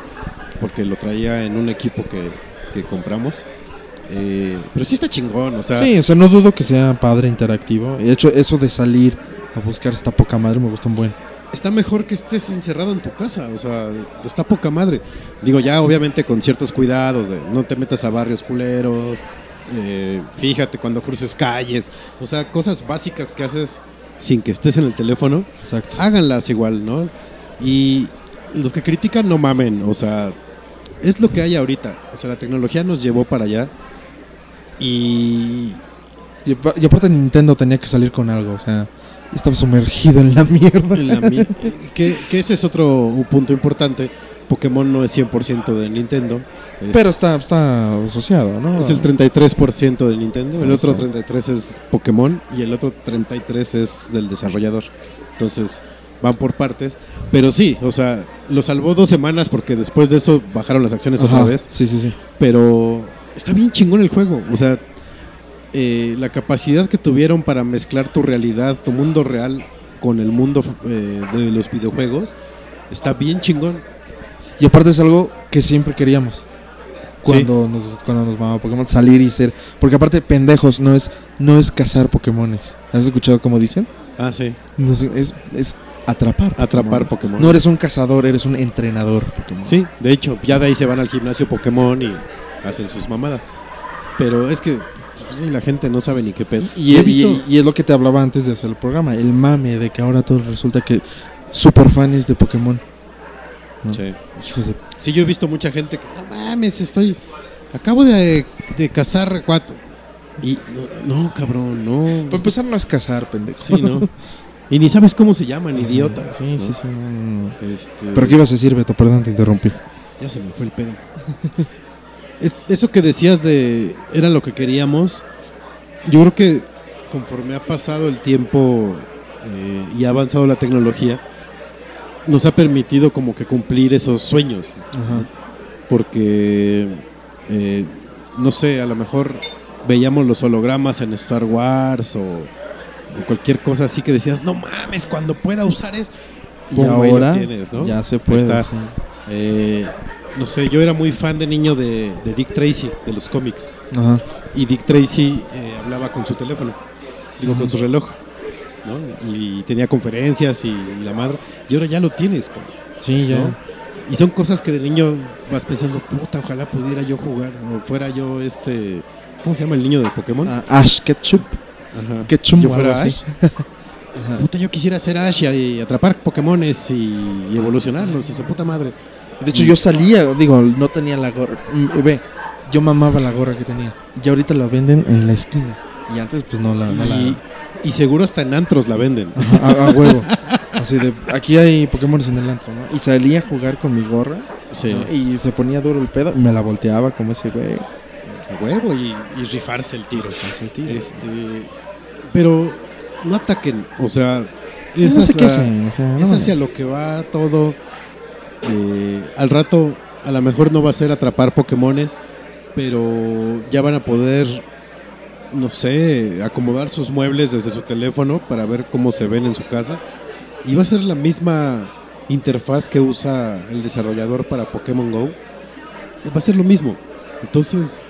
porque lo traía en un equipo que, que compramos. Eh, pero sí está chingón, o sea, Sí, o sea, no dudo que sea padre interactivo. De hecho, eso de salir a buscar esta poca madre me gustó un buen. está mejor que estés encerrado en tu casa, o sea, está poca madre. Digo, ya obviamente con ciertos cuidados, de no te metas a barrios culeros, eh, fíjate cuando cruces calles, o sea, cosas básicas que haces sin que estés en el teléfono, Exacto. háganlas igual, ¿no? Y los que critican no mamen, o sea, es lo que hay ahorita, o sea, la tecnología nos llevó para allá y Y, apa- y aparte Nintendo tenía que salir con algo, o sea, estaba sumergido en la mierda. En la mi- que, que ese es otro punto importante. Pokémon no es 100% de Nintendo. Es- Pero está, está asociado, ¿no? Es el 33% de Nintendo. El otro está. 33 es Pokémon y el otro 33 es del desarrollador. Entonces van por partes. Pero sí, o sea, lo salvó dos semanas porque después de eso bajaron las acciones Ajá, otra vez. Sí, sí, sí. Pero está bien chingón el juego. O sea, eh, la capacidad que tuvieron para mezclar tu realidad, tu mundo real con el mundo eh, de los videojuegos, está bien chingón. Y aparte es algo que siempre queríamos. Cuando nos cuando nos mamaba Pokémon salir y ser, porque aparte pendejos no es no es cazar Pokémones. ¿Has escuchado cómo dicen? Ah, sí. No es, es atrapar. Atrapar Pokémones. Pokémon. No eres un cazador, eres un entrenador Pokémon. Sí, de hecho, ya de ahí se van al gimnasio Pokémon y hacen sus mamadas. Pero es que pues, sí, la gente no sabe ni qué pedo. Y, y- y es lo que te hablaba antes de hacer el programa, el mame de que ahora todo resulta que super fans de Pokémon. ¿No? Sí. Hijos de Sí, yo he visto mucha gente que, no mames, estoy. Acabo de, de cazar cuatro. Y no, no, cabrón, no. Para empezar no es cazar, pendejo. Sí, no. Y ni sabes cómo se llaman, idiota. Sí, ¿no? sí, sí. no. Este, Pero ¿qué ibas a decir, Beto? Perdón, te interrumpí. Ya se me fue el pedo. Es- eso que decías de era lo que queríamos. Yo creo que conforme ha pasado el tiempo eh, y ha avanzado la tecnología, nos ha permitido como que cumplir esos sueños. Ajá. Porque, eh, no sé, a lo mejor veíamos los hologramas en Star Wars o, o cualquier cosa así que decías, no mames, cuando pueda usar es... Y ahora tienes, ¿no? ya se puede. está. sí. Eh, no sé, yo era muy fan de niño de, de Dick Tracy, de los cómics. Ajá. Y Dick Tracy eh, hablaba con su teléfono, digo, con su reloj. ¿No? Y tenía conferencias y, la madre. Y ahora ya lo tienes. cabrón, Sí, ya. ¿no? y son cosas que de niño vas pensando, puta, ojalá pudiera yo jugar, o fuera yo este, ¿cómo se llama el niño de Pokémon? Ah, Ash Ketchup. Ajá. Ketchum yo fuera. Ash. Puta, yo quisiera ser Ash y, atrapar Pokémones y, y evolucionarlos y su puta madre. De hecho, yo salía, digo, no tenía la gorra. Mm, Ve, yo mamaba la gorra que tenía. Y ahorita la venden en la esquina. Y antes, pues no la. no la- Y, seguro hasta en antros la venden. a, a huevo. Así de, aquí hay Pokémon en el antro, ¿no? Y salía a jugar con mi gorra. Sí. ¿no? Y se ponía duro el pedo. Y me la volteaba como ese güey. A huevo y, y rifarse el tiro. Este, pero no ataquen, o sea, es, no se hacia, quejen, o sea, no es hacia lo que va todo. Eh, al rato, a lo mejor no va a ser atrapar Pokémones, pero ya van a poder, no sé, acomodar sus muebles desde su teléfono para ver cómo se ven en su casa. Y va a ser la misma interfaz que usa el desarrollador para Pokémon Go. Va a ser lo mismo. Entonces,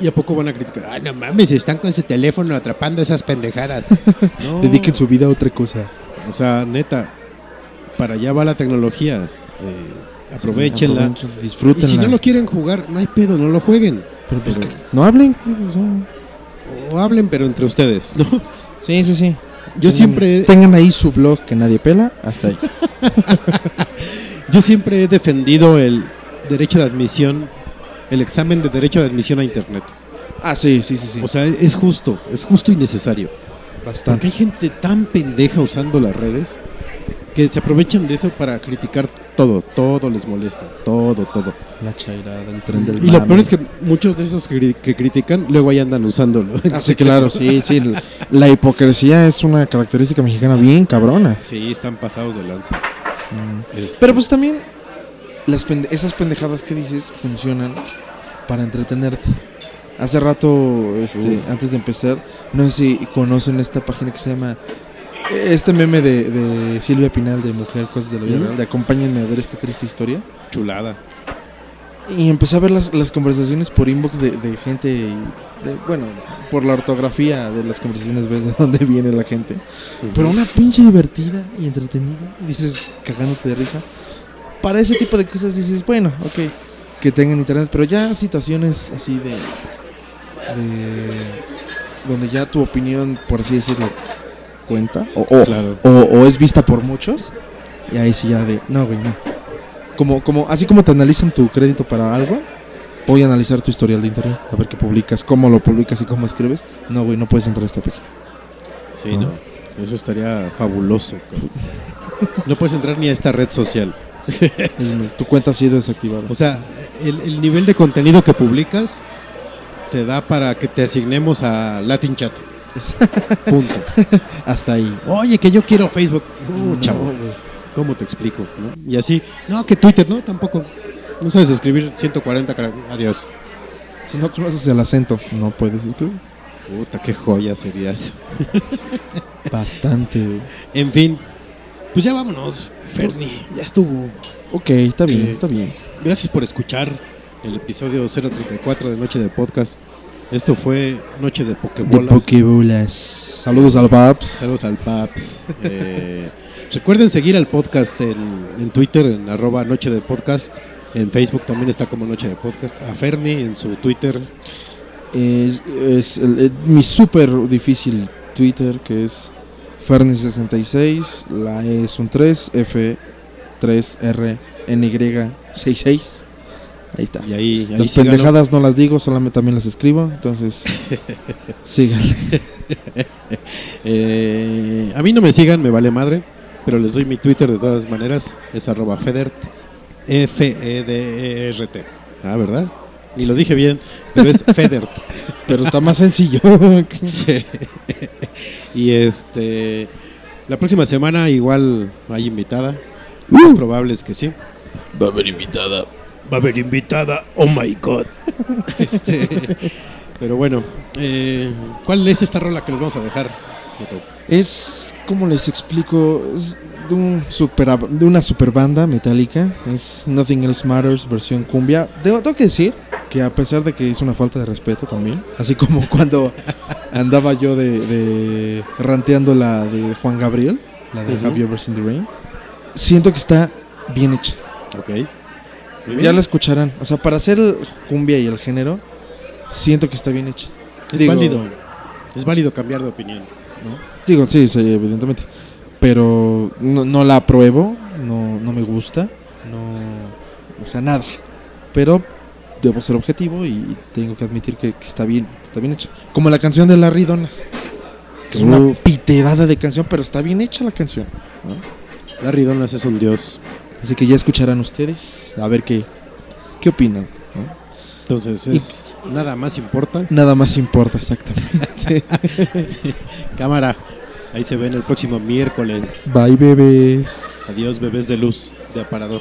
¿y a poco van a criticar? Ah, no mames, están con su teléfono atrapando esas pendejadas. No, Dediquen su vida a otra cosa. o sea, neta, para allá va la tecnología. Eh, aprovechenla. Aprovechen, y Disfrútenla. si no lo quieren jugar, no hay pedo, no lo jueguen. Pero pues Pero- no hablen. o sea. O hablen, pero entre ustedes, ¿no? Sí, sí, sí. Yo Tengan- siempre, Tengan ahí su blog que nadie pela. Hasta ahí. yo siempre he defendido el derecho de admisión, el examen de derecho de admisión a Internet. Ah, sí, sí, sí. sí. O sea, es justo, es justo y necesario. Porque Bastante. hay gente tan pendeja usando las redes que se aprovechan de eso para criticar todo, todo les molesta, todo, todo. La chairada, el tren del Y lo peor es que muchos de esos que, cri- que critican luego ahí andan usándolo. Ah, sí, claro, sí, sí. La- La hipocresía es una característica mexicana bien cabrona. Sí, están pasados de lanza. Este, Pero pues también las pende- esas pendejadas que dices funcionan para entretenerte. Hace rato, este, antes de empezar, no sé si conocen esta página que se llama este meme de, de Silvia Pinal de Mujer, cosas de la vida ¿Mm? real, de acompáñenme a ver esta triste historia. chulada. Y empecé a ver las, las conversaciones por inbox de, de gente, de- bueno, por la ortografía de las conversaciones ves de dónde viene la gente. Pero una pinche divertida y entretenida, y dices, cagándote de risa. Para ese tipo de cosas dices, bueno, ok, que tengan internet, pero ya situaciones así de... de donde ya tu opinión, por así decirlo, cuenta, o, o, Claro. o, o es vista por muchos, y ahí sí ya de, no, güey, no. Como, como, así como te analizan tu crédito para algo, voy a analizar tu historial de internet, a ver qué publicas, cómo lo publicas y cómo escribes. No, güey, no puedes entrar a esta página. Sí, no. Eso estaría fabuloso. No puedes entrar ni a esta red social. Tu cuenta ha sido desactivada. O sea, el, el nivel de contenido que publicas te da para que te asignemos a Latin Chat. Punto. Hasta ahí. Oye, que yo quiero Facebook. Uh, No, chavo. ¿cómo te explico? no? Y así, no, que Twitter, no, tampoco. No sabes escribir 140 caracteres. Adiós. Si no conoces el acento, no puedes escribir. Puta, qué joya sería eso. Bastante, güey. En fin, pues ya vámonos, Ferni. Ya estuvo. Ok, está bien, Eh, está bien. Gracias por escuchar el episodio 034 de Noche de Podcast. Esto fue Noche de De Pokébolas. Pokébolas. Saludos al Babs. Saludos al Paps. Eh, recuerden seguir al podcast en, en Twitter, en arroba Noche de Podcast. En Facebook también está como Noche de Podcast. A Ferni en su Twitter. Es, es el- el- mi súper difícil Twitter, que es Ferni66. La E es un 3, F3R, NY66. Ahí está. Y ahí, ahí Las síganlo. pendejadas no las digo, solamente también las escribo. Entonces, síganle. Eh, a mí no me sigan, me vale madre. Pero les doy mi Twitter de todas maneras. Es arroba Federt. F-E-D-E-R-T. Ah, ¿verdad? Ni lo dije bien, pero es Federt. Pero está más sencillo. Sí. y este. La próxima semana igual hay invitada. Lo más probable es que sí. Va a haber invitada. Va a haber invitada. Oh my god. este. Pero bueno, eh, ¿cuál es esta rola que les vamos a dejar? Es, como les explico, es de, un super, de una super banda metálica. Es Nothing Else Matters, versión cumbia. Tengo, tengo que decir que a pesar de que es una falta de respeto también, así como cuando andaba yo de, de ranteando la de Juan Gabriel, la de. Have You Ever Seen the Rain, siento que está bien hecha. Ok. Muy bien. Ya la escucharán. O sea, para hacer el cumbia y el género, siento que está bien hecha. Es Digo- válido. Es válido cambiar de opinión. Digo, sí, sí, evidentemente. Pero no, no la apruebo, no, no me gusta, no, o sea, nada. Pero debo ser objetivo y tengo que admitir que, que está bien, está bien hecha. Como la canción de Larry Donas. Que es una piterada de canción, pero está bien hecha la canción. ¿no? Larry Donas es un dios. Así que ya escucharán ustedes a ver qué, qué opinan. ¿no? Entonces, es nada más importa. Nada más importa exactamente. Cámara. Ahí se ven el próximo miércoles. Bye, bebés. Adiós, bebés de luz de aparador.